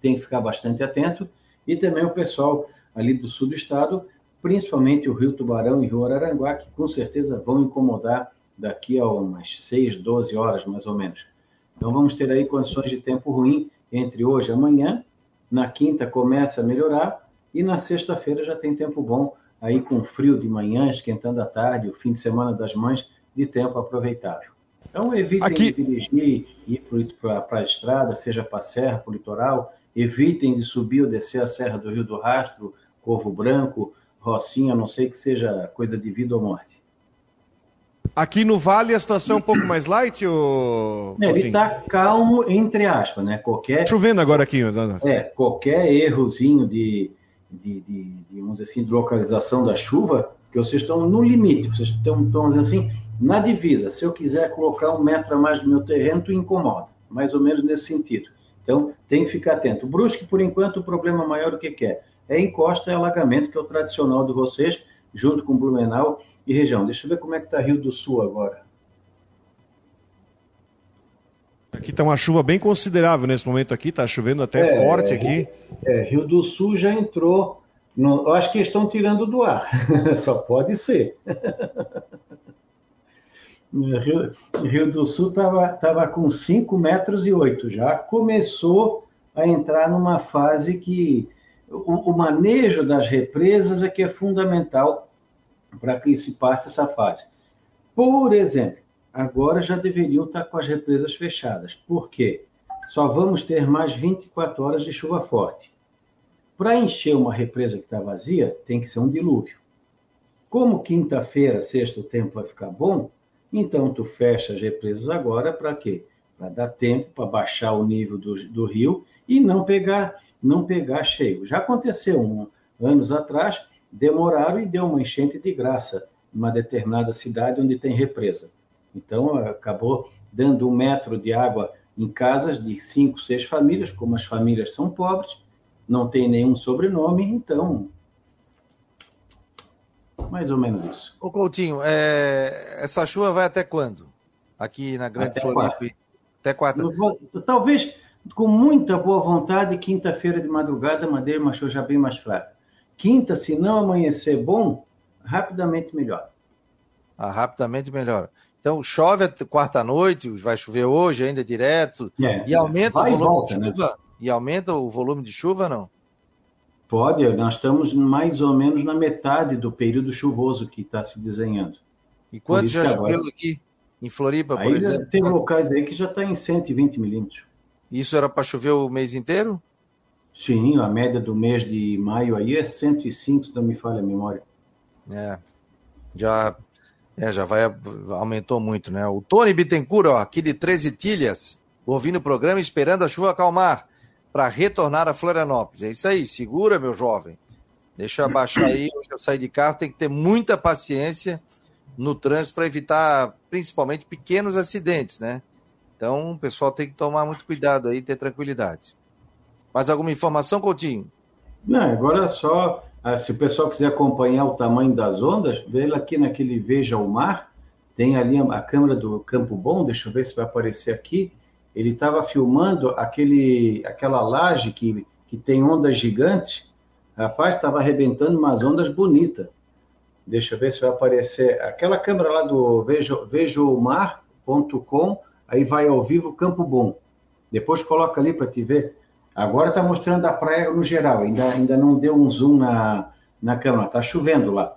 D: tem que ficar bastante atento. E também o pessoal ali do sul do estado, principalmente o Rio Tubarão e Rio Araranguá, que com certeza vão incomodar daqui a umas 6, 12 horas mais ou menos. Então vamos ter aí condições de tempo ruim entre hoje e amanhã. Na quinta começa a melhorar e na sexta-feira já tem tempo bom aí com frio de manhã, esquentando à tarde, o fim de semana das mães, de tempo aproveitável. Então evitem Aqui... de dirigir, ir para a estrada, seja para a serra, para o litoral, evitem de subir ou descer a Serra do Rio do Rastro, Corvo Branco, Rocinha, a não sei que seja coisa de vida ou morte.
B: Aqui no Vale a situação é um pouco mais light, ou...
D: É, ele está calmo, entre aspas, né? Qualquer...
B: Chovendo agora aqui.
D: É, qualquer errozinho de, de, de, de, assim, de localização da chuva, que vocês estão no limite, vocês estão, estão assim, na divisa. Se eu quiser colocar um metro a mais no meu terreno, tu incomoda. Mais ou menos nesse sentido. Então, tem que ficar atento. Brusque, por enquanto, o problema maior o que, que é? É encosta e alagamento, que é o tradicional de vocês, junto com Blumenau e região. Deixa eu ver como é que está Rio do Sul agora.
B: Aqui está uma chuva bem considerável nesse momento aqui, está chovendo até é, forte aqui.
D: É, Rio do Sul já entrou. No, eu acho que estão tirando do ar. Só pode ser. Rio, Rio do Sul estava tava com 5 metros e 8, já começou a entrar numa fase que o, o manejo das represas é que é fundamental para que se passe essa fase. Por exemplo, agora já deveriam estar com as represas fechadas. Por quê? Só vamos ter mais 24 horas de chuva forte. Para encher uma represa que está vazia, tem que ser um dilúvio. Como quinta-feira, sexta, o tempo vai ficar bom, então, tu fecha as represas agora para quê? Para dar tempo para baixar o nível do, do, rio e não pegar, não pegar cheio. Já aconteceu um, anos atrás, demoraram e deu uma enchente de graça numa determinada cidade onde tem represa. Então, acabou dando um metro de água em casas de cinco, seis famílias, como as famílias são pobres, não tem nenhum sobrenome, então mais ou menos isso.
A: Ô Coutinho, é... essa chuva vai até quando? Aqui na Grande Floripa?
D: Até quatro. Talvez com muita boa vontade, quinta-feira de madrugada, Madeira uma chuva já bem mais fraca. Quinta, se não amanhecer bom, rapidamente melhora.
A: Ah, rapidamente melhora. Então, chove quarta-noite, vai chover hoje ainda direto, é, e aumenta o volume volta, de né? chuva? Né? E aumenta o volume de chuva, não?
D: Pode, nós estamos mais ou menos na metade do período chuvoso que está se desenhando.
A: E quanto já choveu agora... aqui em Floripa,
D: por exemplo? Tem locais aí que já está em 120 milímetros.
A: Isso era para chover o mês inteiro?
D: Sim, a média do mês de maio aí é 105, se não me falha a memória.
A: É, já, é, já vai, aumentou muito, né? O Tony Bittencourt, ó, aqui de 13 Tilhas, ouvindo o programa esperando a chuva acalmar para retornar a Florianópolis. É isso aí, segura, meu jovem. Deixa eu abaixar aí, eu sair de carro, tem que ter muita paciência no trânsito para evitar, principalmente, pequenos acidentes, né? Então, o pessoal tem que tomar muito cuidado aí, ter tranquilidade. Mais alguma informação, Coutinho?
D: Não, agora só, ah, se o pessoal quiser acompanhar o tamanho das ondas, vê aqui naquele Veja o Mar, tem ali a câmera do Campo Bom, deixa eu ver se vai aparecer aqui, ele estava filmando aquele, aquela laje que, que tem ondas gigantes. Rapaz, estava arrebentando umas ondas bonitas. Deixa eu ver se vai aparecer. Aquela câmera lá do vejomar.com, aí vai ao vivo Campo Bom. Depois coloca ali para te ver. Agora está mostrando a praia no geral, ainda, ainda não deu um zoom na, na câmera. Está chovendo lá.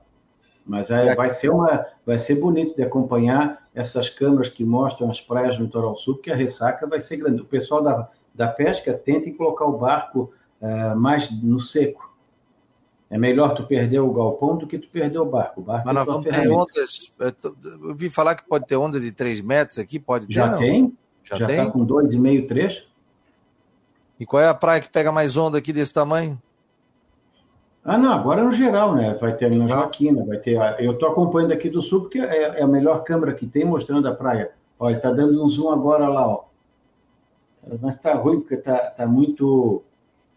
D: Mas aí vai ser, uma, vai ser bonito de acompanhar essas câmeras que mostram as praias do litoral sul, porque a ressaca vai ser grande. O pessoal da, da pesca tenta colocar o barco uh, mais no seco. É melhor tu perder o galpão do que tu perder o barco. O barco
A: Mas nós vamos ter ondas. Eu vi falar que pode ter onda de 3 metros aqui, pode ter.
D: Já não? tem? Já, Já tem? está com 2,5, 3.
A: E qual é a praia que pega mais onda aqui desse tamanho?
D: Ah, não, agora no geral, né? Vai ter na Joaquina, vai ter. A... Eu estou acompanhando aqui do sul porque é, é, a melhor câmera que tem mostrando a praia. Olha, está dando um zoom agora lá, ó. Mas está ruim porque está tá muito,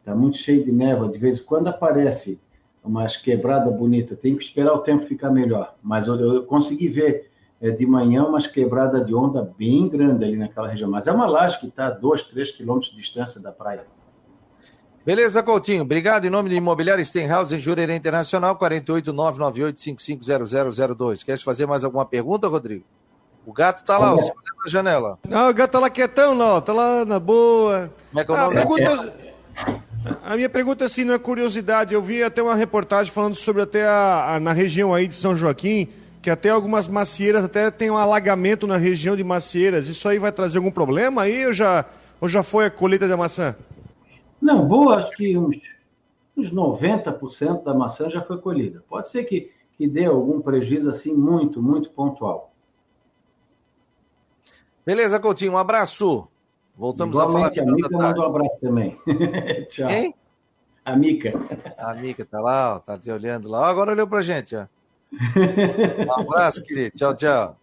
D: tá muito cheio de névoa. De vez em quando aparece umas quebrada bonita. Tem que esperar o tempo ficar melhor. Mas eu, eu consegui ver é, de manhã umas quebradas de onda bem grande ali naquela região. Mas é uma laje que está a 2, 3 quilômetros de distância da praia.
A: Beleza, Coutinho. Obrigado. Em nome de Imobiliário Stenhouse em Jurerê Internacional, 48998550002. Quer fazer mais alguma pergunta, Rodrigo? O gato tá lá, ó, na janela.
B: Não, o gato tá lá quietão, não. Tá lá na boa. Como é que é o nome? Ah, pergunta... A minha pergunta assim não é curiosidade. Eu vi até uma reportagem falando sobre até a, a, na região aí de São Joaquim que até algumas macieiras até tem um alagamento na região de macieiras. Isso aí vai trazer algum problema aí ou já ou já foi a colheita da maçã?
D: Não, boa, acho que uns, uns 90% da maçã já foi colhida. Pode ser que, que dê algum prejuízo assim muito, muito pontual.
A: Beleza, Coutinho, um abraço. Voltamos
D: Igualmente, a falar. A Mica mandou um abraço também. Tchau. Quem? A Mica.
A: A Mica tá lá, ó, tá te olhando lá. Agora olhou pra gente, ó. Um abraço, querido. Tchau, tchau.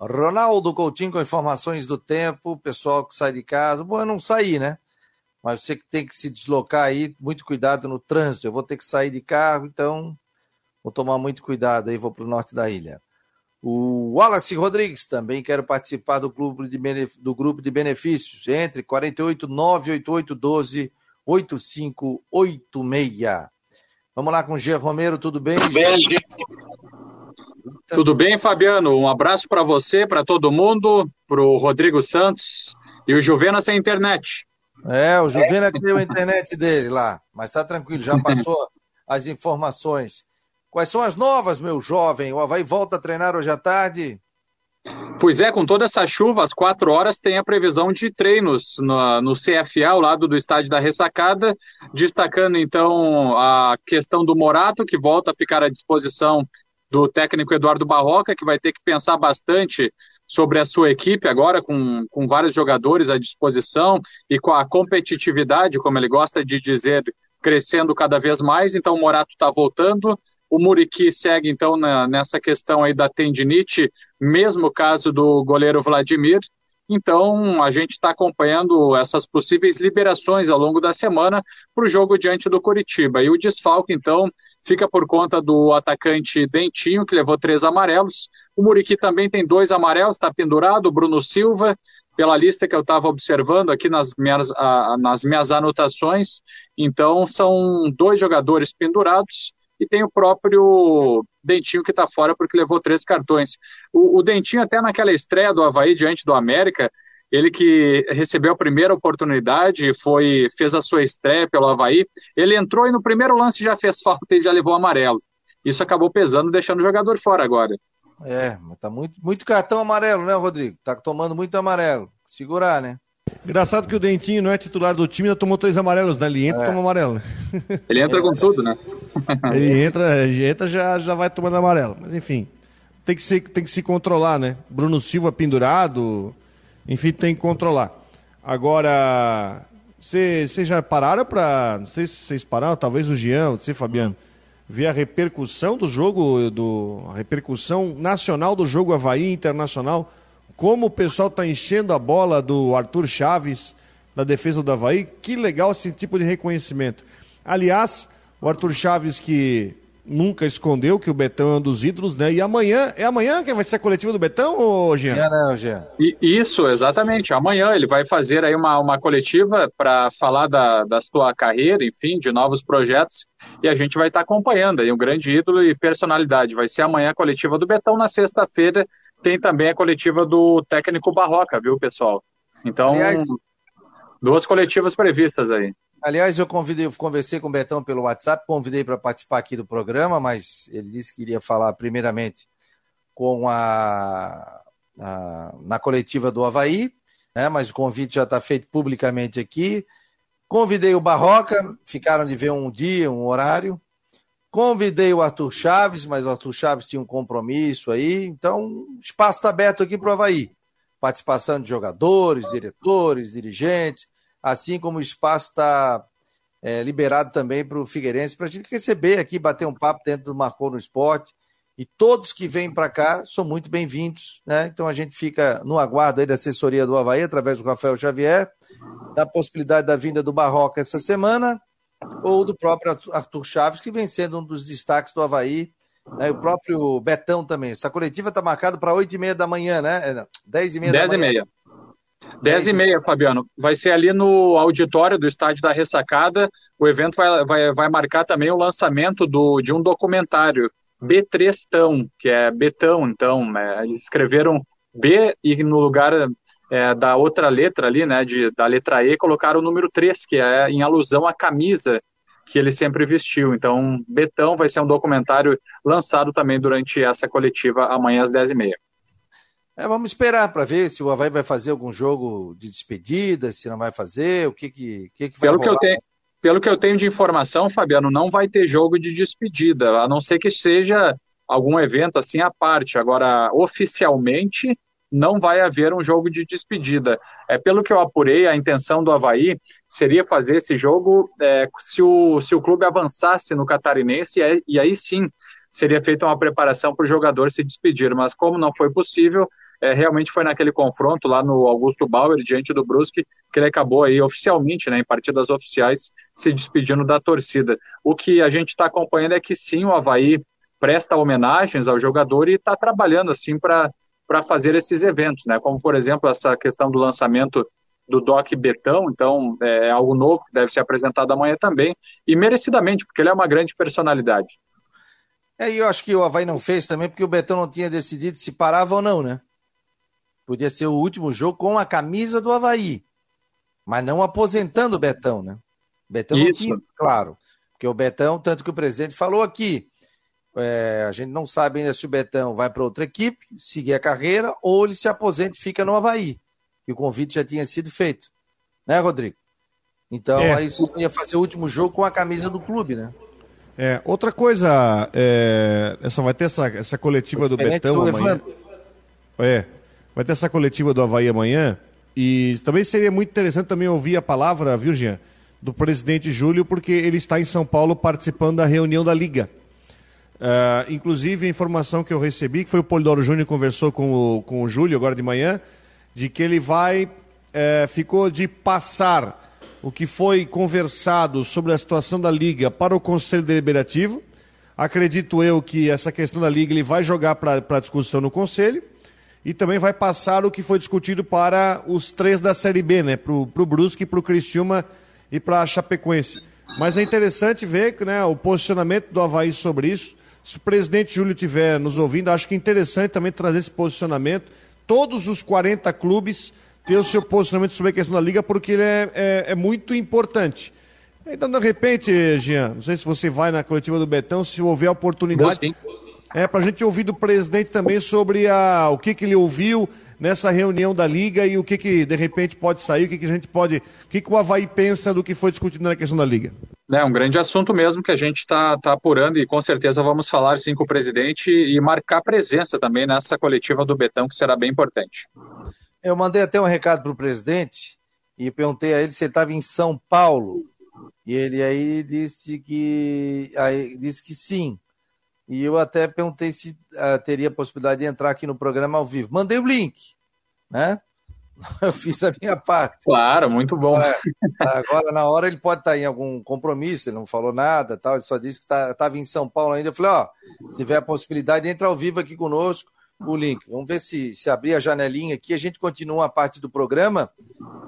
A: Ronaldo Coutinho com informações do tempo, pessoal que sai de casa. Bom, eu não saí, né? Mas você que tem que se deslocar aí, muito cuidado no trânsito. Eu vou ter que sair de carro, então vou tomar muito cuidado aí, vou para o norte da ilha. O Wallace Rodrigues também quero participar do, clube de do grupo de benefícios. Entre 48 988 12 8586. Vamos lá com o G. Romero, tudo bem? Tudo bem, G.
E: Tudo bem, Fabiano? Um abraço para você, para todo mundo, para o Rodrigo Santos e o Juvena sem internet.
A: É, o Juvena tem a internet dele lá, mas está tranquilo, já passou as informações. Quais são as novas, meu jovem? O Havaí volta a treinar hoje à tarde?
E: Pois é, com toda essa chuva, às quatro horas tem a previsão de treinos no, no CFA, ao lado do estádio da Ressacada, destacando então a questão do Morato, que volta a ficar à disposição do técnico Eduardo Barroca, que vai ter que pensar bastante sobre a sua equipe agora, com, com vários jogadores à disposição e com a competitividade, como ele gosta de dizer, crescendo cada vez mais. Então, o Morato está voltando. O Muriqui segue, então, na, nessa questão aí da tendinite, mesmo caso do goleiro Vladimir. Então, a gente está acompanhando essas possíveis liberações ao longo da semana para o jogo diante do Coritiba. E o desfalque, então, fica por conta do atacante Dentinho, que levou três amarelos. O Muriqui também tem dois amarelos, está pendurado. O Bruno Silva, pela lista que eu estava observando aqui nas minhas, nas minhas anotações. Então, são dois jogadores pendurados e tem o próprio Dentinho que está fora porque levou três cartões. O, o, Dentinho, até naquela estreia do Havaí diante do América, ele que recebeu a primeira oportunidade, foi fez a sua estreia pelo Havaí, ele entrou e no primeiro lance já fez falta e já levou amarelo. Isso acabou pesando, deixando o jogador fora agora.
A: É, mas tá muito, muito cartão amarelo, né, Rodrigo? Tá tomando muito amarelo. Segurar, né?
B: Engraçado que o Dentinho não é titular do time, ainda tomou três amarelos, né? Ele entra e é. toma amarelo.
E: Ele entra com tudo, né?
B: Ele entra, entra já, já vai tomando amarelo. Mas enfim, tem que, ser, tem que se controlar, né? Bruno Silva pendurado, enfim, tem que controlar. Agora, vocês já pararam para. Não sei se vocês pararam, talvez o Jean, você, Fabiano, ver a repercussão do jogo, do, a repercussão nacional do jogo Havaí Internacional como o pessoal está enchendo a bola do Arthur Chaves na defesa do Havaí. Que legal esse tipo de reconhecimento. Aliás, o Arthur Chaves que nunca escondeu que o Betão é um dos ídolos, né? E amanhã, é amanhã que vai ser a coletiva do Betão, ou Jean? É,
E: não, Jean. Isso, exatamente. Amanhã ele vai fazer aí uma, uma coletiva para falar da, da sua carreira, enfim, de novos projetos. E a gente vai estar tá acompanhando aí um grande ídolo e personalidade. Vai ser amanhã a coletiva do Betão. Na sexta-feira tem também a coletiva do técnico Barroca, viu, pessoal? Então, Aliás, duas coletivas previstas aí.
A: Aliás, eu convidei, conversei com o Betão pelo WhatsApp, convidei para participar aqui do programa, mas ele disse que iria falar primeiramente com a, a na coletiva do Havaí, né? Mas o convite já está feito publicamente aqui. Convidei o Barroca, ficaram de ver um dia, um horário. Convidei o Arthur Chaves, mas o Arthur Chaves tinha um compromisso aí. Então, espaço está aberto aqui para o Havaí. Participação de jogadores, diretores, dirigentes assim como o espaço está é, liberado também para o Figueirense, para a gente receber aqui, bater um papo dentro do Marcou no Esporte. E todos que vêm para cá são muito bem-vindos, né? Então a gente fica no aguardo aí da assessoria do Havaí, através do Rafael Xavier, da possibilidade da vinda do Barroca essa semana, ou do próprio Arthur Chaves, que vem sendo um dos destaques do Havaí Né? O próprio Betão também. Essa coletiva está marcada para 8 e meia da manhã, né? 10 e meia 10 da manhã. 10 e meia.
E: 10 e meia, Fabiano. Vai ser ali no auditório do Estádio da Ressacada. O evento vai, vai, vai marcar também o lançamento do, de um documentário, B3 Tão, que é Betão, então. É, escreveram B e no lugar é, da outra letra ali, né, de, da letra E, colocaram o número 3, que é em alusão à camisa que ele sempre vestiu. Então, Betão vai ser um documentário lançado também durante essa coletiva amanhã às 10h30.
A: É, vamos esperar para ver se o Havaí vai fazer algum jogo de despedida, se não vai fazer, o que, que, que, que vai
E: pelo que eu tenho Pelo que eu tenho de informação, Fabiano, não vai ter jogo de despedida, a não ser que seja algum evento assim à parte. Agora, oficialmente, não vai haver um jogo de despedida. É, pelo que eu apurei, a intenção do Havaí seria fazer esse jogo é, se, o, se o clube avançasse no catarinense, e, e aí sim seria feita uma preparação para o jogador se despedir. Mas como não foi possível, é, realmente foi naquele confronto lá no Augusto Bauer, diante do Brusque, que ele acabou aí oficialmente, né, em partidas oficiais, se despedindo da torcida. O que a gente está acompanhando é que sim, o Havaí presta homenagens ao jogador e está trabalhando assim para para fazer esses eventos, né? Como, por exemplo, essa questão do lançamento do Doc Betão, então é algo novo que deve ser apresentado amanhã também, e merecidamente, porque ele é uma grande personalidade.
A: É, e eu acho que o Havaí não fez também, porque o Betão não tinha decidido se parava ou não, né? Podia ser o último jogo com a camisa do Havaí, mas não aposentando o Betão, né? Betão Isso. não tinha, claro, porque o Betão, tanto que o presidente falou aqui, é, a gente não sabe ainda se o Betão vai para outra equipe, seguir a carreira, ou ele se aposenta e fica no Havaí. Que o convite já tinha sido feito. Né, Rodrigo? Então, é. aí você ia fazer o último jogo com a camisa do clube, né?
B: É, outra coisa, é, essa vai ter essa, essa coletiva do Betão do amanhã. É, vai ter essa coletiva do Havaí amanhã. E também seria muito interessante também ouvir a palavra, viu, Jean, do presidente Júlio, porque ele está em São Paulo participando da reunião da Liga. Uh, inclusive, a informação que eu recebi, que foi o Polidoro Júnior que conversou com o, com o Júlio agora de manhã, de que ele vai, eh, ficou de passar o que foi conversado sobre a situação da Liga para o Conselho Deliberativo. Acredito eu que essa questão da Liga ele vai jogar para discussão no Conselho e também vai passar o que foi discutido para os três da Série B, né? Para o Brusque, para o Criciúma e para a Chapecoense. Mas é interessante ver né, o posicionamento do Havaí sobre isso. Se o presidente Júlio estiver nos ouvindo, acho que é interessante também trazer esse posicionamento. Todos os 40 clubes ter o seu posicionamento sobre a questão da liga, porque ele é, é, é muito importante. Então, de repente, Jean, não sei se você vai na coletiva do Betão, se houver oportunidade. Sim. É, para a gente ouvir do presidente também sobre a, o que, que ele ouviu nessa reunião da Liga e o que, que de repente pode sair, o que, que a gente pode. O que, que o Havaí pensa do que foi discutido na questão da Liga.
E: É um grande assunto mesmo que a gente está tá apurando e com certeza vamos falar sim com o presidente e marcar presença também nessa coletiva do Betão, que será bem importante.
A: Eu mandei até um recado para o presidente e perguntei a ele se ele estava em São Paulo. E ele aí disse que, aí disse que sim. E eu até perguntei se uh, teria possibilidade de entrar aqui no programa ao vivo. Mandei o link, né? eu fiz a minha parte.
E: Claro, muito bom. É,
A: agora, na hora, ele pode estar em algum compromisso, ele não falou nada, tal, ele só disse que estava tá, em São Paulo ainda. Eu falei, ó, se tiver a possibilidade, entra ao vivo aqui conosco o link. Vamos ver se, se abrir a janelinha aqui, a gente continua a parte do programa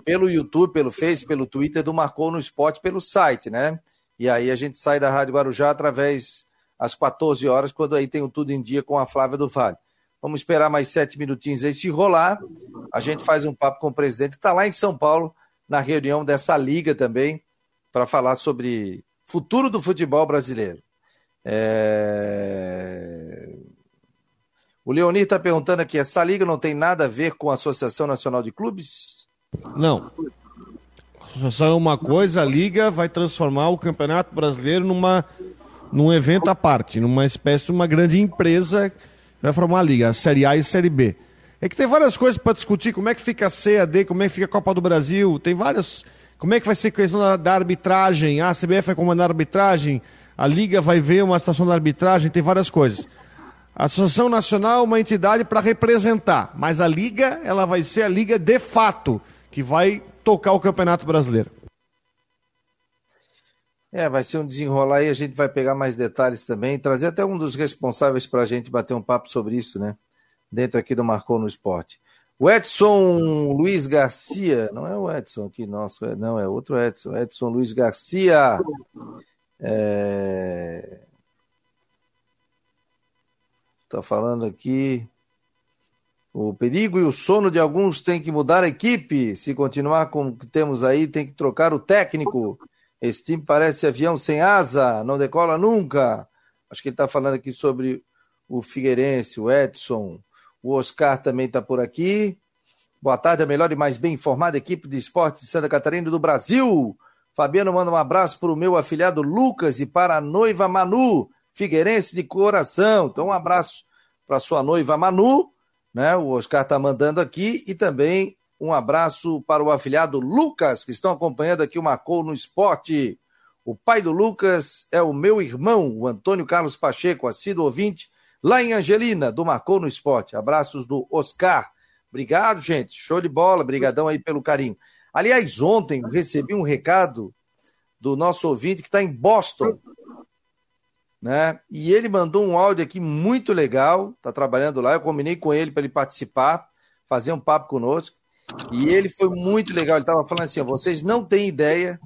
A: pelo YouTube, pelo Face, pelo Twitter do Marcou no Esporte, pelo site, né? E aí a gente sai da Rádio Guarujá através às 14 horas, quando aí tem o Tudo em Dia com a Flávia do Vale. Vamos esperar mais sete minutinhos aí. Se rolar, a gente faz um papo com o presidente, que está lá em São Paulo, na reunião dessa liga também, para falar sobre futuro do futebol brasileiro. É... O Leonir está perguntando aqui: essa liga não tem nada a ver com a Associação Nacional de Clubes?
B: Não. A associação é uma coisa, a liga vai transformar o Campeonato Brasileiro numa, num evento à parte, numa espécie de uma grande empresa vai formar a liga, a Série A e a Série B. É que tem várias coisas para discutir, como é que fica a D, como é que fica a Copa do Brasil, tem várias. Como é que vai ser a questão da, da arbitragem? A CBF vai comandar a arbitragem, a Liga vai ver uma situação da arbitragem, tem várias coisas. A Associação Nacional é uma entidade para representar, mas a Liga, ela vai ser a Liga de fato, que vai tocar o Campeonato Brasileiro.
A: É, vai ser um desenrolar aí, a gente vai pegar mais detalhes também, trazer até um dos responsáveis para a gente bater um papo sobre isso, né? Dentro aqui do Marcou no Esporte. O Edson Luiz Garcia, não é o Edson aqui, nosso, é, não, é outro Edson, Edson Luiz Garcia. É... Tá falando aqui. O perigo e o sono de alguns tem que mudar a equipe. Se continuar com o que temos aí, tem que trocar o técnico. Esse time parece avião sem asa, não decola nunca. Acho que ele está falando aqui sobre o Figueirense, o Edson. O Oscar também está por aqui. Boa tarde, a melhor e mais bem informada equipe de esportes de Santa Catarina do Brasil. Fabiano manda um abraço para o meu afilhado Lucas e para a noiva Manu, Figueirense de coração. Então, um abraço para sua noiva Manu né? O Oscar está mandando aqui e também um abraço para o afilhado Lucas, que estão acompanhando aqui o Marcou no Esporte. O pai do Lucas é o meu irmão, o Antônio Carlos Pacheco, assíduo ouvinte, lá em Angelina, do Marcou no Esporte. Abraços do Oscar. Obrigado, gente. Show de bola. Obrigadão aí pelo carinho. Aliás, ontem recebi um recado do nosso ouvinte que está em Boston né? E ele mandou um áudio aqui muito legal, tá trabalhando lá. Eu combinei com ele para ele participar, fazer um papo conosco. E ele foi muito legal. Ele estava falando assim: vocês não têm ideia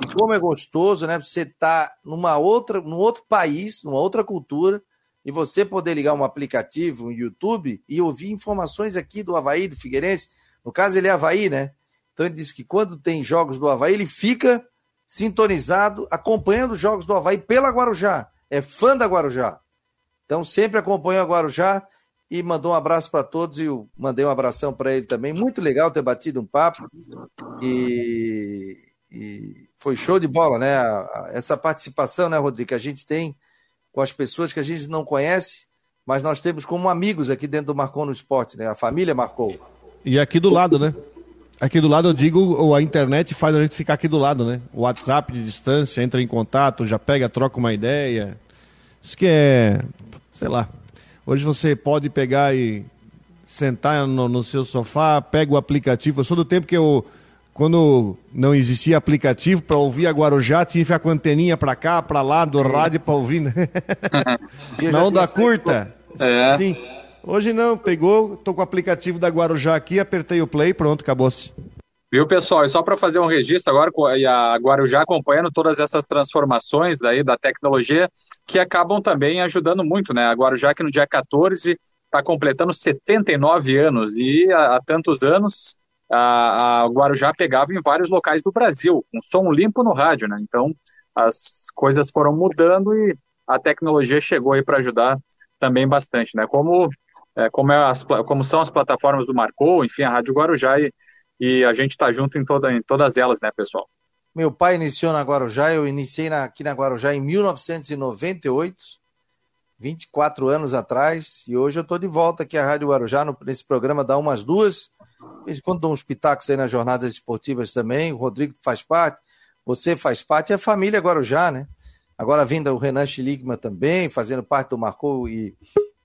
A: de como é gostoso, né? Você tá numa outra, num outro país, numa outra cultura, e você poder ligar um aplicativo, um YouTube e ouvir informações aqui do Havaí, do Figueirense. No caso, ele é Havaí, né? Então ele disse que quando tem jogos do Havaí, ele fica sintonizado, acompanhando os jogos do Havaí pela Guarujá. É fã da Guarujá. Então sempre acompanha a Guarujá e mandou um abraço para todos e eu mandei um abração para ele também. Muito legal ter batido um papo e, e foi show de bola, né? Essa participação, né, Rodrigo, que a gente tem com as pessoas que a gente não conhece, mas nós temos como amigos aqui dentro do Marcou no Esporte, né? A família marcou.
B: E aqui do lado, né? Aqui do lado eu digo, a internet faz a gente ficar aqui do lado, né? O WhatsApp de distância, entra em contato, já pega, troca uma ideia. Isso que é, sei lá. Hoje você pode pegar e sentar no, no seu sofá, pega o aplicativo. Eu sou do tempo que eu, quando não existia aplicativo para ouvir a Guarujá, tinha que ficar com a anteninha para cá, para lá, do rádio para ouvir. Né? Na onda curta. É. Sim. Hoje não, pegou, tô com o aplicativo da Guarujá aqui, apertei o play, pronto, acabou-se.
E: Viu, pessoal? E só para fazer um registro agora, e a Guarujá acompanhando todas essas transformações daí da tecnologia, que acabam também ajudando muito, né? A Guarujá que no dia 14 está completando 79 anos, e há, há tantos anos a, a, Guarujá pegava em vários locais do Brasil, um som limpo no rádio, né? Então as coisas foram mudando e a tecnologia chegou aí para ajudar também bastante, né? Como é, como, é as, como são as plataformas do Marcou, enfim, a Rádio Guarujá e, e a gente está junto em, toda, em todas elas, né, pessoal?
A: Meu pai iniciou na Guarujá, eu iniciei na, aqui na Guarujá em 1998, 24 anos atrás, e hoje eu estou de volta aqui à Rádio Guarujá, no, nesse programa dá umas duas, de quando dou uns pitacos aí nas jornadas esportivas também, o Rodrigo faz parte, você faz parte, e a família Guarujá, né? Agora vinda o Renan Schligman também, fazendo parte do Marcou e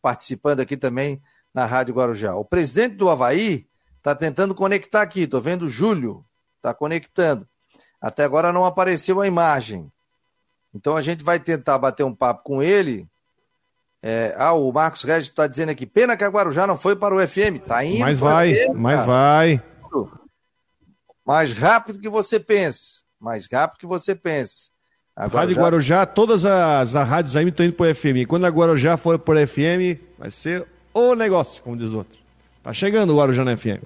A: participando aqui também na Rádio Guarujá. O presidente do Havaí está tentando conectar aqui, estou vendo o Júlio, está conectando. Até agora não apareceu a imagem. Então a gente vai tentar bater um papo com ele. É, ah, o Marcos Regis está dizendo aqui, pena que a Guarujá não foi para o FM. Tá indo.
B: Mas vai, FM, mas vai.
A: Mais rápido que você pensa. Mais rápido que você pensa.
B: Guarujá... Rádio Guarujá, todas as, as rádios aí estão indo para o FM. Quando a Guarujá for para o FM, vai ser o negócio, como diz o outro. Tá chegando o Guarujá na FM.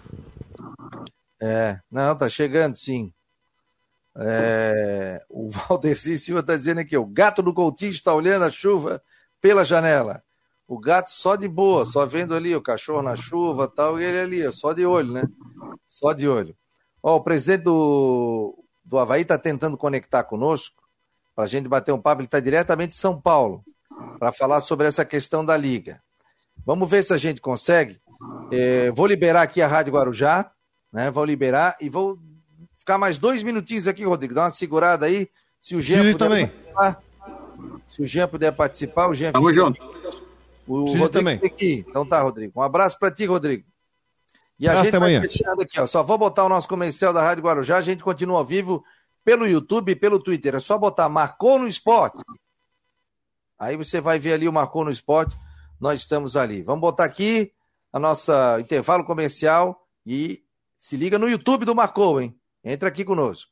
A: É, não, tá chegando sim. É, o Valdeci Silva está dizendo aqui: o gato do Coutinho está olhando a chuva pela janela. O gato só de boa, só vendo ali o cachorro na chuva tal, e ele ali, só de olho, né? Só de olho. Ó, o presidente do, do Havaí está tentando conectar conosco para a gente bater um papo. Ele está diretamente de São Paulo para falar sobre essa questão da liga. Vamos ver se a gente consegue. É, vou liberar aqui a Rádio Guarujá, né? Vou liberar e vou ficar mais dois minutinhos aqui, Rodrigo. Dá uma segurada aí. Se o Jean puder também. participar. Se o Jean puder participar, o Jean.
E: Tamo junto.
A: O Rodrigo também. aqui. Então tá, Rodrigo. Um abraço para ti, Rodrigo. E a gente vai fechando aqui, ó. Só vou botar o nosso comercial da Rádio Guarujá. A gente continua ao vivo pelo YouTube e pelo Twitter. É só botar Marcou no Esporte. Aí você vai ver ali o Marcou no Esporte. Nós estamos ali. Vamos botar aqui a nossa intervalo comercial e se liga no YouTube do Marcou, hein? Entra aqui conosco.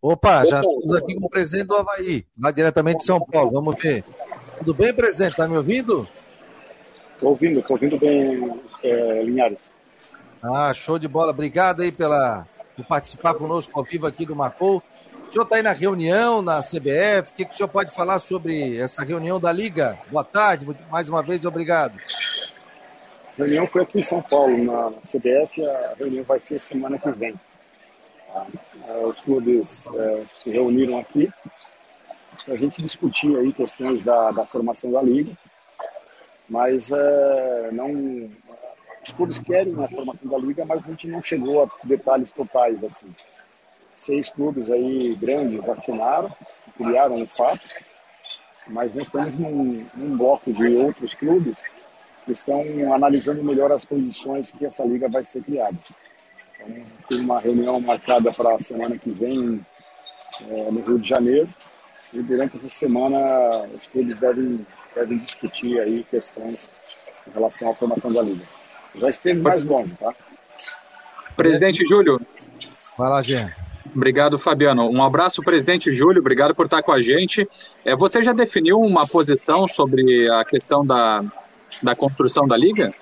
A: Opa, já estamos aqui com o presidente do Havaí, lá diretamente de São Paulo. Vamos ver. Tudo bem, presidente? Está me ouvindo?
F: Estou ouvindo, estou ouvindo bem, é, Linhares.
A: Ah, show de bola. Obrigado aí pela, por participar conosco ao vivo aqui do Marcou. O senhor está aí na reunião na CBF. O que, que o senhor pode falar sobre essa reunião da Liga? Boa tarde, mais uma vez, obrigado.
F: A reunião foi aqui em São Paulo, na CBF. A reunião vai ser semana que vem. É, os clubes é, se reuniram aqui para a gente discutir aí questões da, da formação da liga, mas é, não os clubes querem a formação da liga, mas a gente não chegou a detalhes totais assim. Seis clubes aí grandes assinaram, criaram um fato, mas nós estamos num, num bloco de outros clubes que estão analisando melhor as condições que essa liga vai ser criada. Tem uma reunião marcada para a semana que vem é, no Rio de Janeiro. E durante essa semana os clubes devem, devem discutir aí questões em relação à formação da liga. Já esteve mais longe, tá?
E: Presidente Júlio.
A: Vai lá, Jean.
E: Obrigado, Fabiano. Um abraço, presidente Júlio. Obrigado por estar com a gente. É, você já definiu uma posição sobre a questão da, da construção da liga?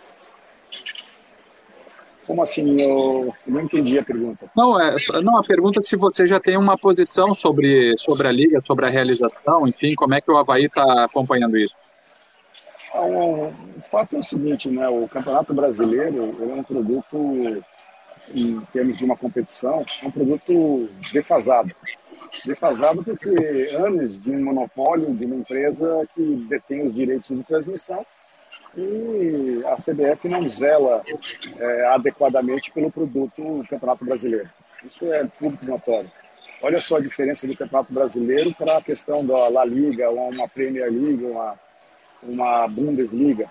F: Como assim? Eu não entendi a pergunta.
E: Não, é, não, a pergunta é se você já tem uma posição sobre, sobre a liga, sobre a realização, enfim, como é que o Havaí está acompanhando isso?
F: Ah, o, o fato é o seguinte, né? O Campeonato Brasileiro é um produto, em termos de uma competição, é um produto defasado. Defasado porque anos de um monopólio de uma empresa que detém os direitos de transmissão e a CBF não zela é, adequadamente pelo produto do Campeonato Brasileiro. Isso é público notório. Olha só a diferença do Campeonato Brasileiro para a questão da La Liga, uma Premier League, uma, uma Bundesliga.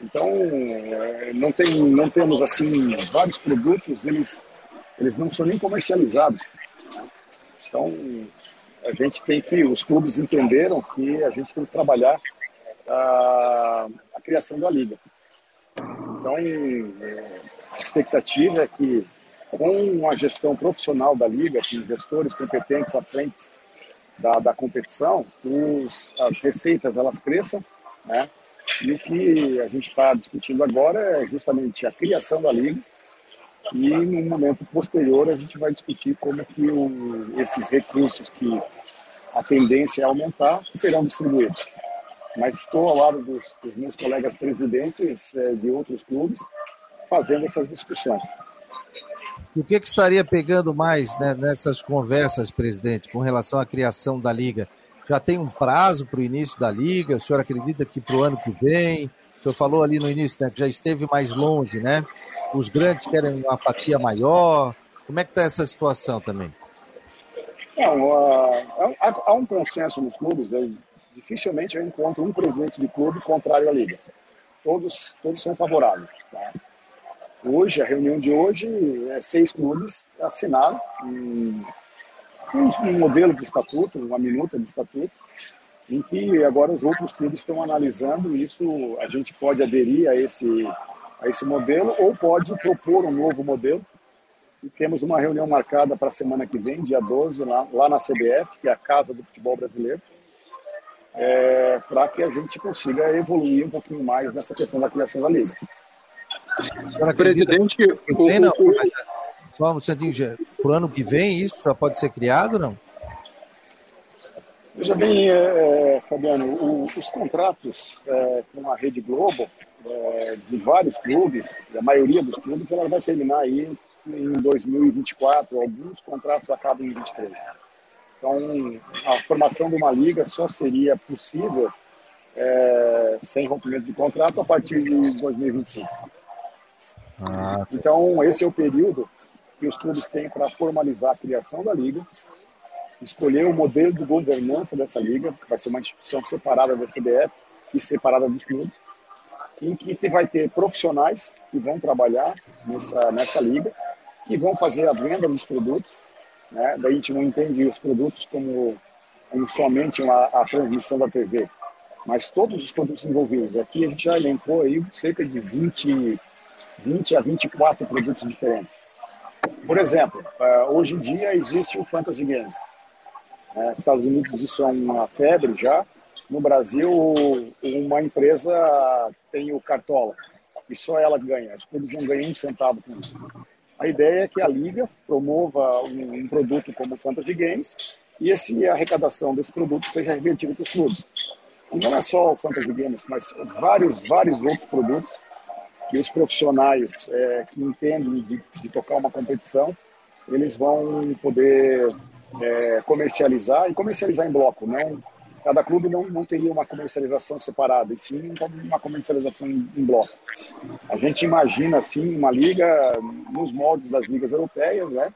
F: Então, é, não, tem, não temos assim vários produtos, eles, eles não são nem comercializados. Então, a gente tem que, os clubes entenderam que a gente tem que trabalhar a, a criação da liga. Então, a expectativa é que, com a gestão profissional da liga, com gestores competentes à frente da, da competição, os, as receitas elas cresçam, né? E o que a gente está discutindo agora é justamente a criação da liga e no momento posterior a gente vai discutir como que o, esses recursos que a tendência é aumentar serão distribuídos mas estou ao lado dos, dos meus colegas presidentes é, de outros clubes fazendo essas discussões.
A: O que, que estaria pegando mais né, nessas conversas, presidente, com relação à criação da liga? Já tem um prazo para o início da liga? O senhor acredita que para o ano que vem? O senhor falou ali no início né, que já esteve mais longe, né? Os grandes querem uma fatia maior. Como é que está essa situação também?
F: Não, há, há um consenso nos clubes, né, dificilmente eu encontro um presidente de clube contrário à liga. Todos, todos são favoráveis. Tá? Hoje, a reunião de hoje, é seis clubes assinaram um, um modelo de estatuto, uma minuta de estatuto, em que agora os outros clubes estão analisando isso. A gente pode aderir a esse, a esse modelo ou pode propor um novo modelo. E temos uma reunião marcada para a semana que vem, dia 12, lá, lá na CBF, que é a Casa do Futebol Brasileiro, é, para que a gente consiga evoluir um pouquinho mais nessa questão da criação da Liga.
E: Presidente,
A: o, tem, não, o, só um centinho, pro ano que vem isso já pode ser criado, não?
F: Veja bem, é, é, Fabiano, o, os contratos é, com a Rede Globo, é, de vários clubes, a maioria dos clubes, ela vai terminar aí em 2024, alguns contratos acabam em 2023. Então, a formação de uma liga só seria possível é, sem rompimento de contrato a partir de 2025. Ah, tá. então, esse é o período que os clubes têm para formalizar a criação da liga, escolher o modelo de governança dessa liga, que vai ser uma instituição separada da CBF e separada dos clubes, em que vai ter profissionais que vão trabalhar nessa, nessa liga, que vão fazer a venda dos produtos. Né? Daí a gente não entende os produtos como, como somente uma, a transmissão da TV, mas todos os produtos envolvidos. Aqui a gente já elencou aí cerca de 20, 20 a 24 produtos diferentes. Por exemplo, eh, hoje em dia existe o Fantasy Games. Né? Estados Unidos isso é uma febre já. No Brasil, uma empresa tem o Cartola e só ela ganha. Os clubes não ganham um centavo com isso. A ideia é que a liga promova um, um produto como o Fantasy Games e esse, a arrecadação desse produto seja revertida para os clubes. E não é só o Fantasy Games, mas vários, vários outros produtos que os profissionais é, que entendem de, de, tocar uma competição, eles vão poder é, comercializar e comercializar em bloco. Não, cada clube não, não teria uma comercialização separada, e sim uma comercialização em, em bloco. A gente imagina, assim, uma liga nos moldes das ligas europeias, né?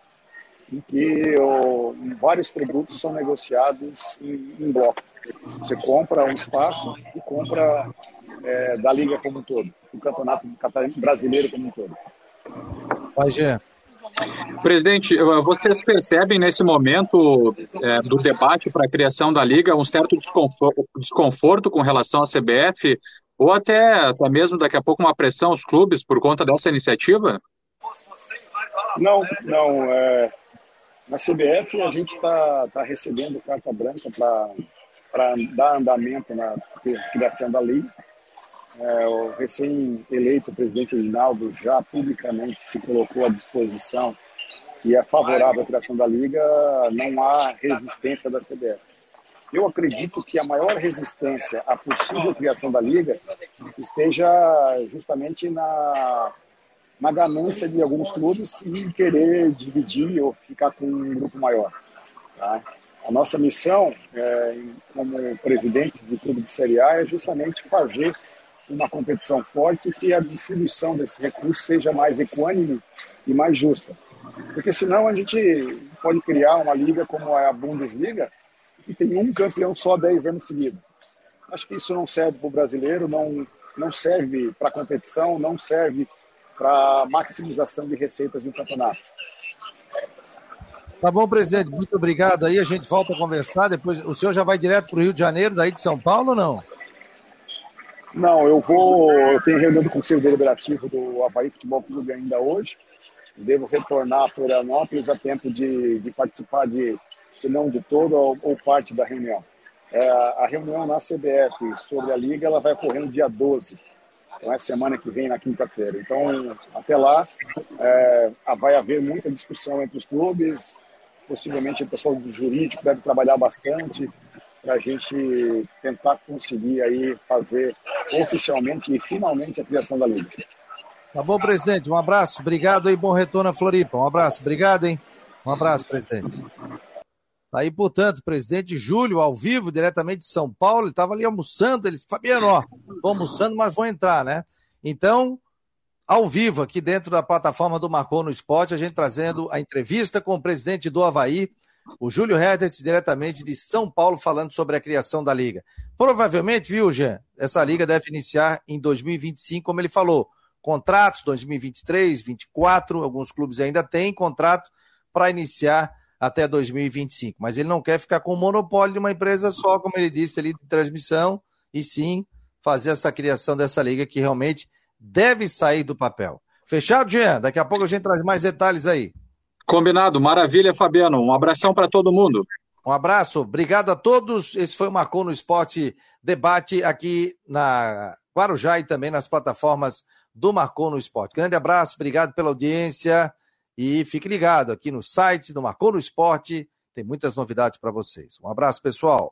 F: em que oh, vários produtos são negociados em, em, bloco. Você compra um espaço e compra é, da liga como um todo, o campeonato brasileiro como um todo.
A: Gê.
E: Presidente, vocês percebem nesse momento é, do debate para a criação da liga um certo desconforto, desconforto, com relação à CBF ou até, até mesmo daqui a pouco uma pressão aos clubes por conta dessa iniciativa?
F: Não, não. É, na CBF a gente está tá recebendo carta branca para dar andamento na criação da liga. É, o recém-eleito presidente Rinaldo já publicamente se colocou à disposição e é favorável à criação da Liga, não há resistência da CBF. Eu acredito que a maior resistência à possível criação da Liga esteja justamente na, na ganância de alguns clubes em querer dividir ou ficar com um grupo maior. Tá? A nossa missão, é, como presidente do clube de Série A, é justamente fazer uma competição forte e que a distribuição desse recurso seja mais equânime e mais justa. Porque senão a gente pode criar uma liga como a Bundesliga e tem um campeão só 10 anos seguidos. Acho que isso não serve para o brasileiro, não, não serve para a competição, não serve para maximização de receitas de um campeonato.
A: Tá bom, presidente, muito obrigado. Aí a gente volta a conversar. Depois, o senhor já vai direto para o Rio de Janeiro, daí de São Paulo ou não?
F: Não, eu vou. Eu tenho reunião do Conselho Deliberativo do Havaí Futebol Clube ainda hoje. Devo retornar a Florianópolis a tempo de, de participar de, se não de toda ou, ou parte da reunião. É, a reunião na CBF sobre a Liga ela vai ocorrer no dia 12, então é semana que vem, na quinta-feira. Então, até lá, é, vai haver muita discussão entre os clubes, possivelmente o pessoal do jurídico deve trabalhar bastante, para a gente tentar conseguir aí fazer oficialmente e finalmente a criação da Liga.
A: Tá bom, presidente. Um abraço. Obrigado aí. Bom retorno a Floripa. Um abraço. Obrigado, hein? Um abraço, presidente. Tá aí, portanto, presidente Júlio, ao vivo, diretamente de São Paulo. Ele estava ali almoçando. Ele disse, Fabiano, ó, tô almoçando, mas vou entrar, né? Então, ao vivo, aqui dentro da plataforma do Marcou no Esporte, a gente trazendo a entrevista com o presidente do Havaí, o Júlio Hertz, diretamente de São Paulo, falando sobre a criação da liga. Provavelmente, viu, Jean, essa liga deve iniciar em 2025, como ele falou. Contratos 2023, 2024, alguns clubes ainda têm contrato para iniciar até 2025. Mas ele não quer ficar com o monopólio de uma empresa só, como ele disse ali, de transmissão, e sim fazer essa criação dessa liga que realmente deve sair do papel. Fechado, Jean? Daqui a pouco a gente traz mais detalhes aí.
E: Combinado. Maravilha, Fabiano. Um abração para todo mundo.
A: Um abraço, obrigado a todos. Esse foi o Marcou no Esporte Debate aqui na Guarujá e também nas plataformas do Marcou no Esporte. Grande abraço, obrigado pela audiência e fique ligado aqui no site do Marcou no Esporte, tem muitas novidades para vocês. Um abraço, pessoal.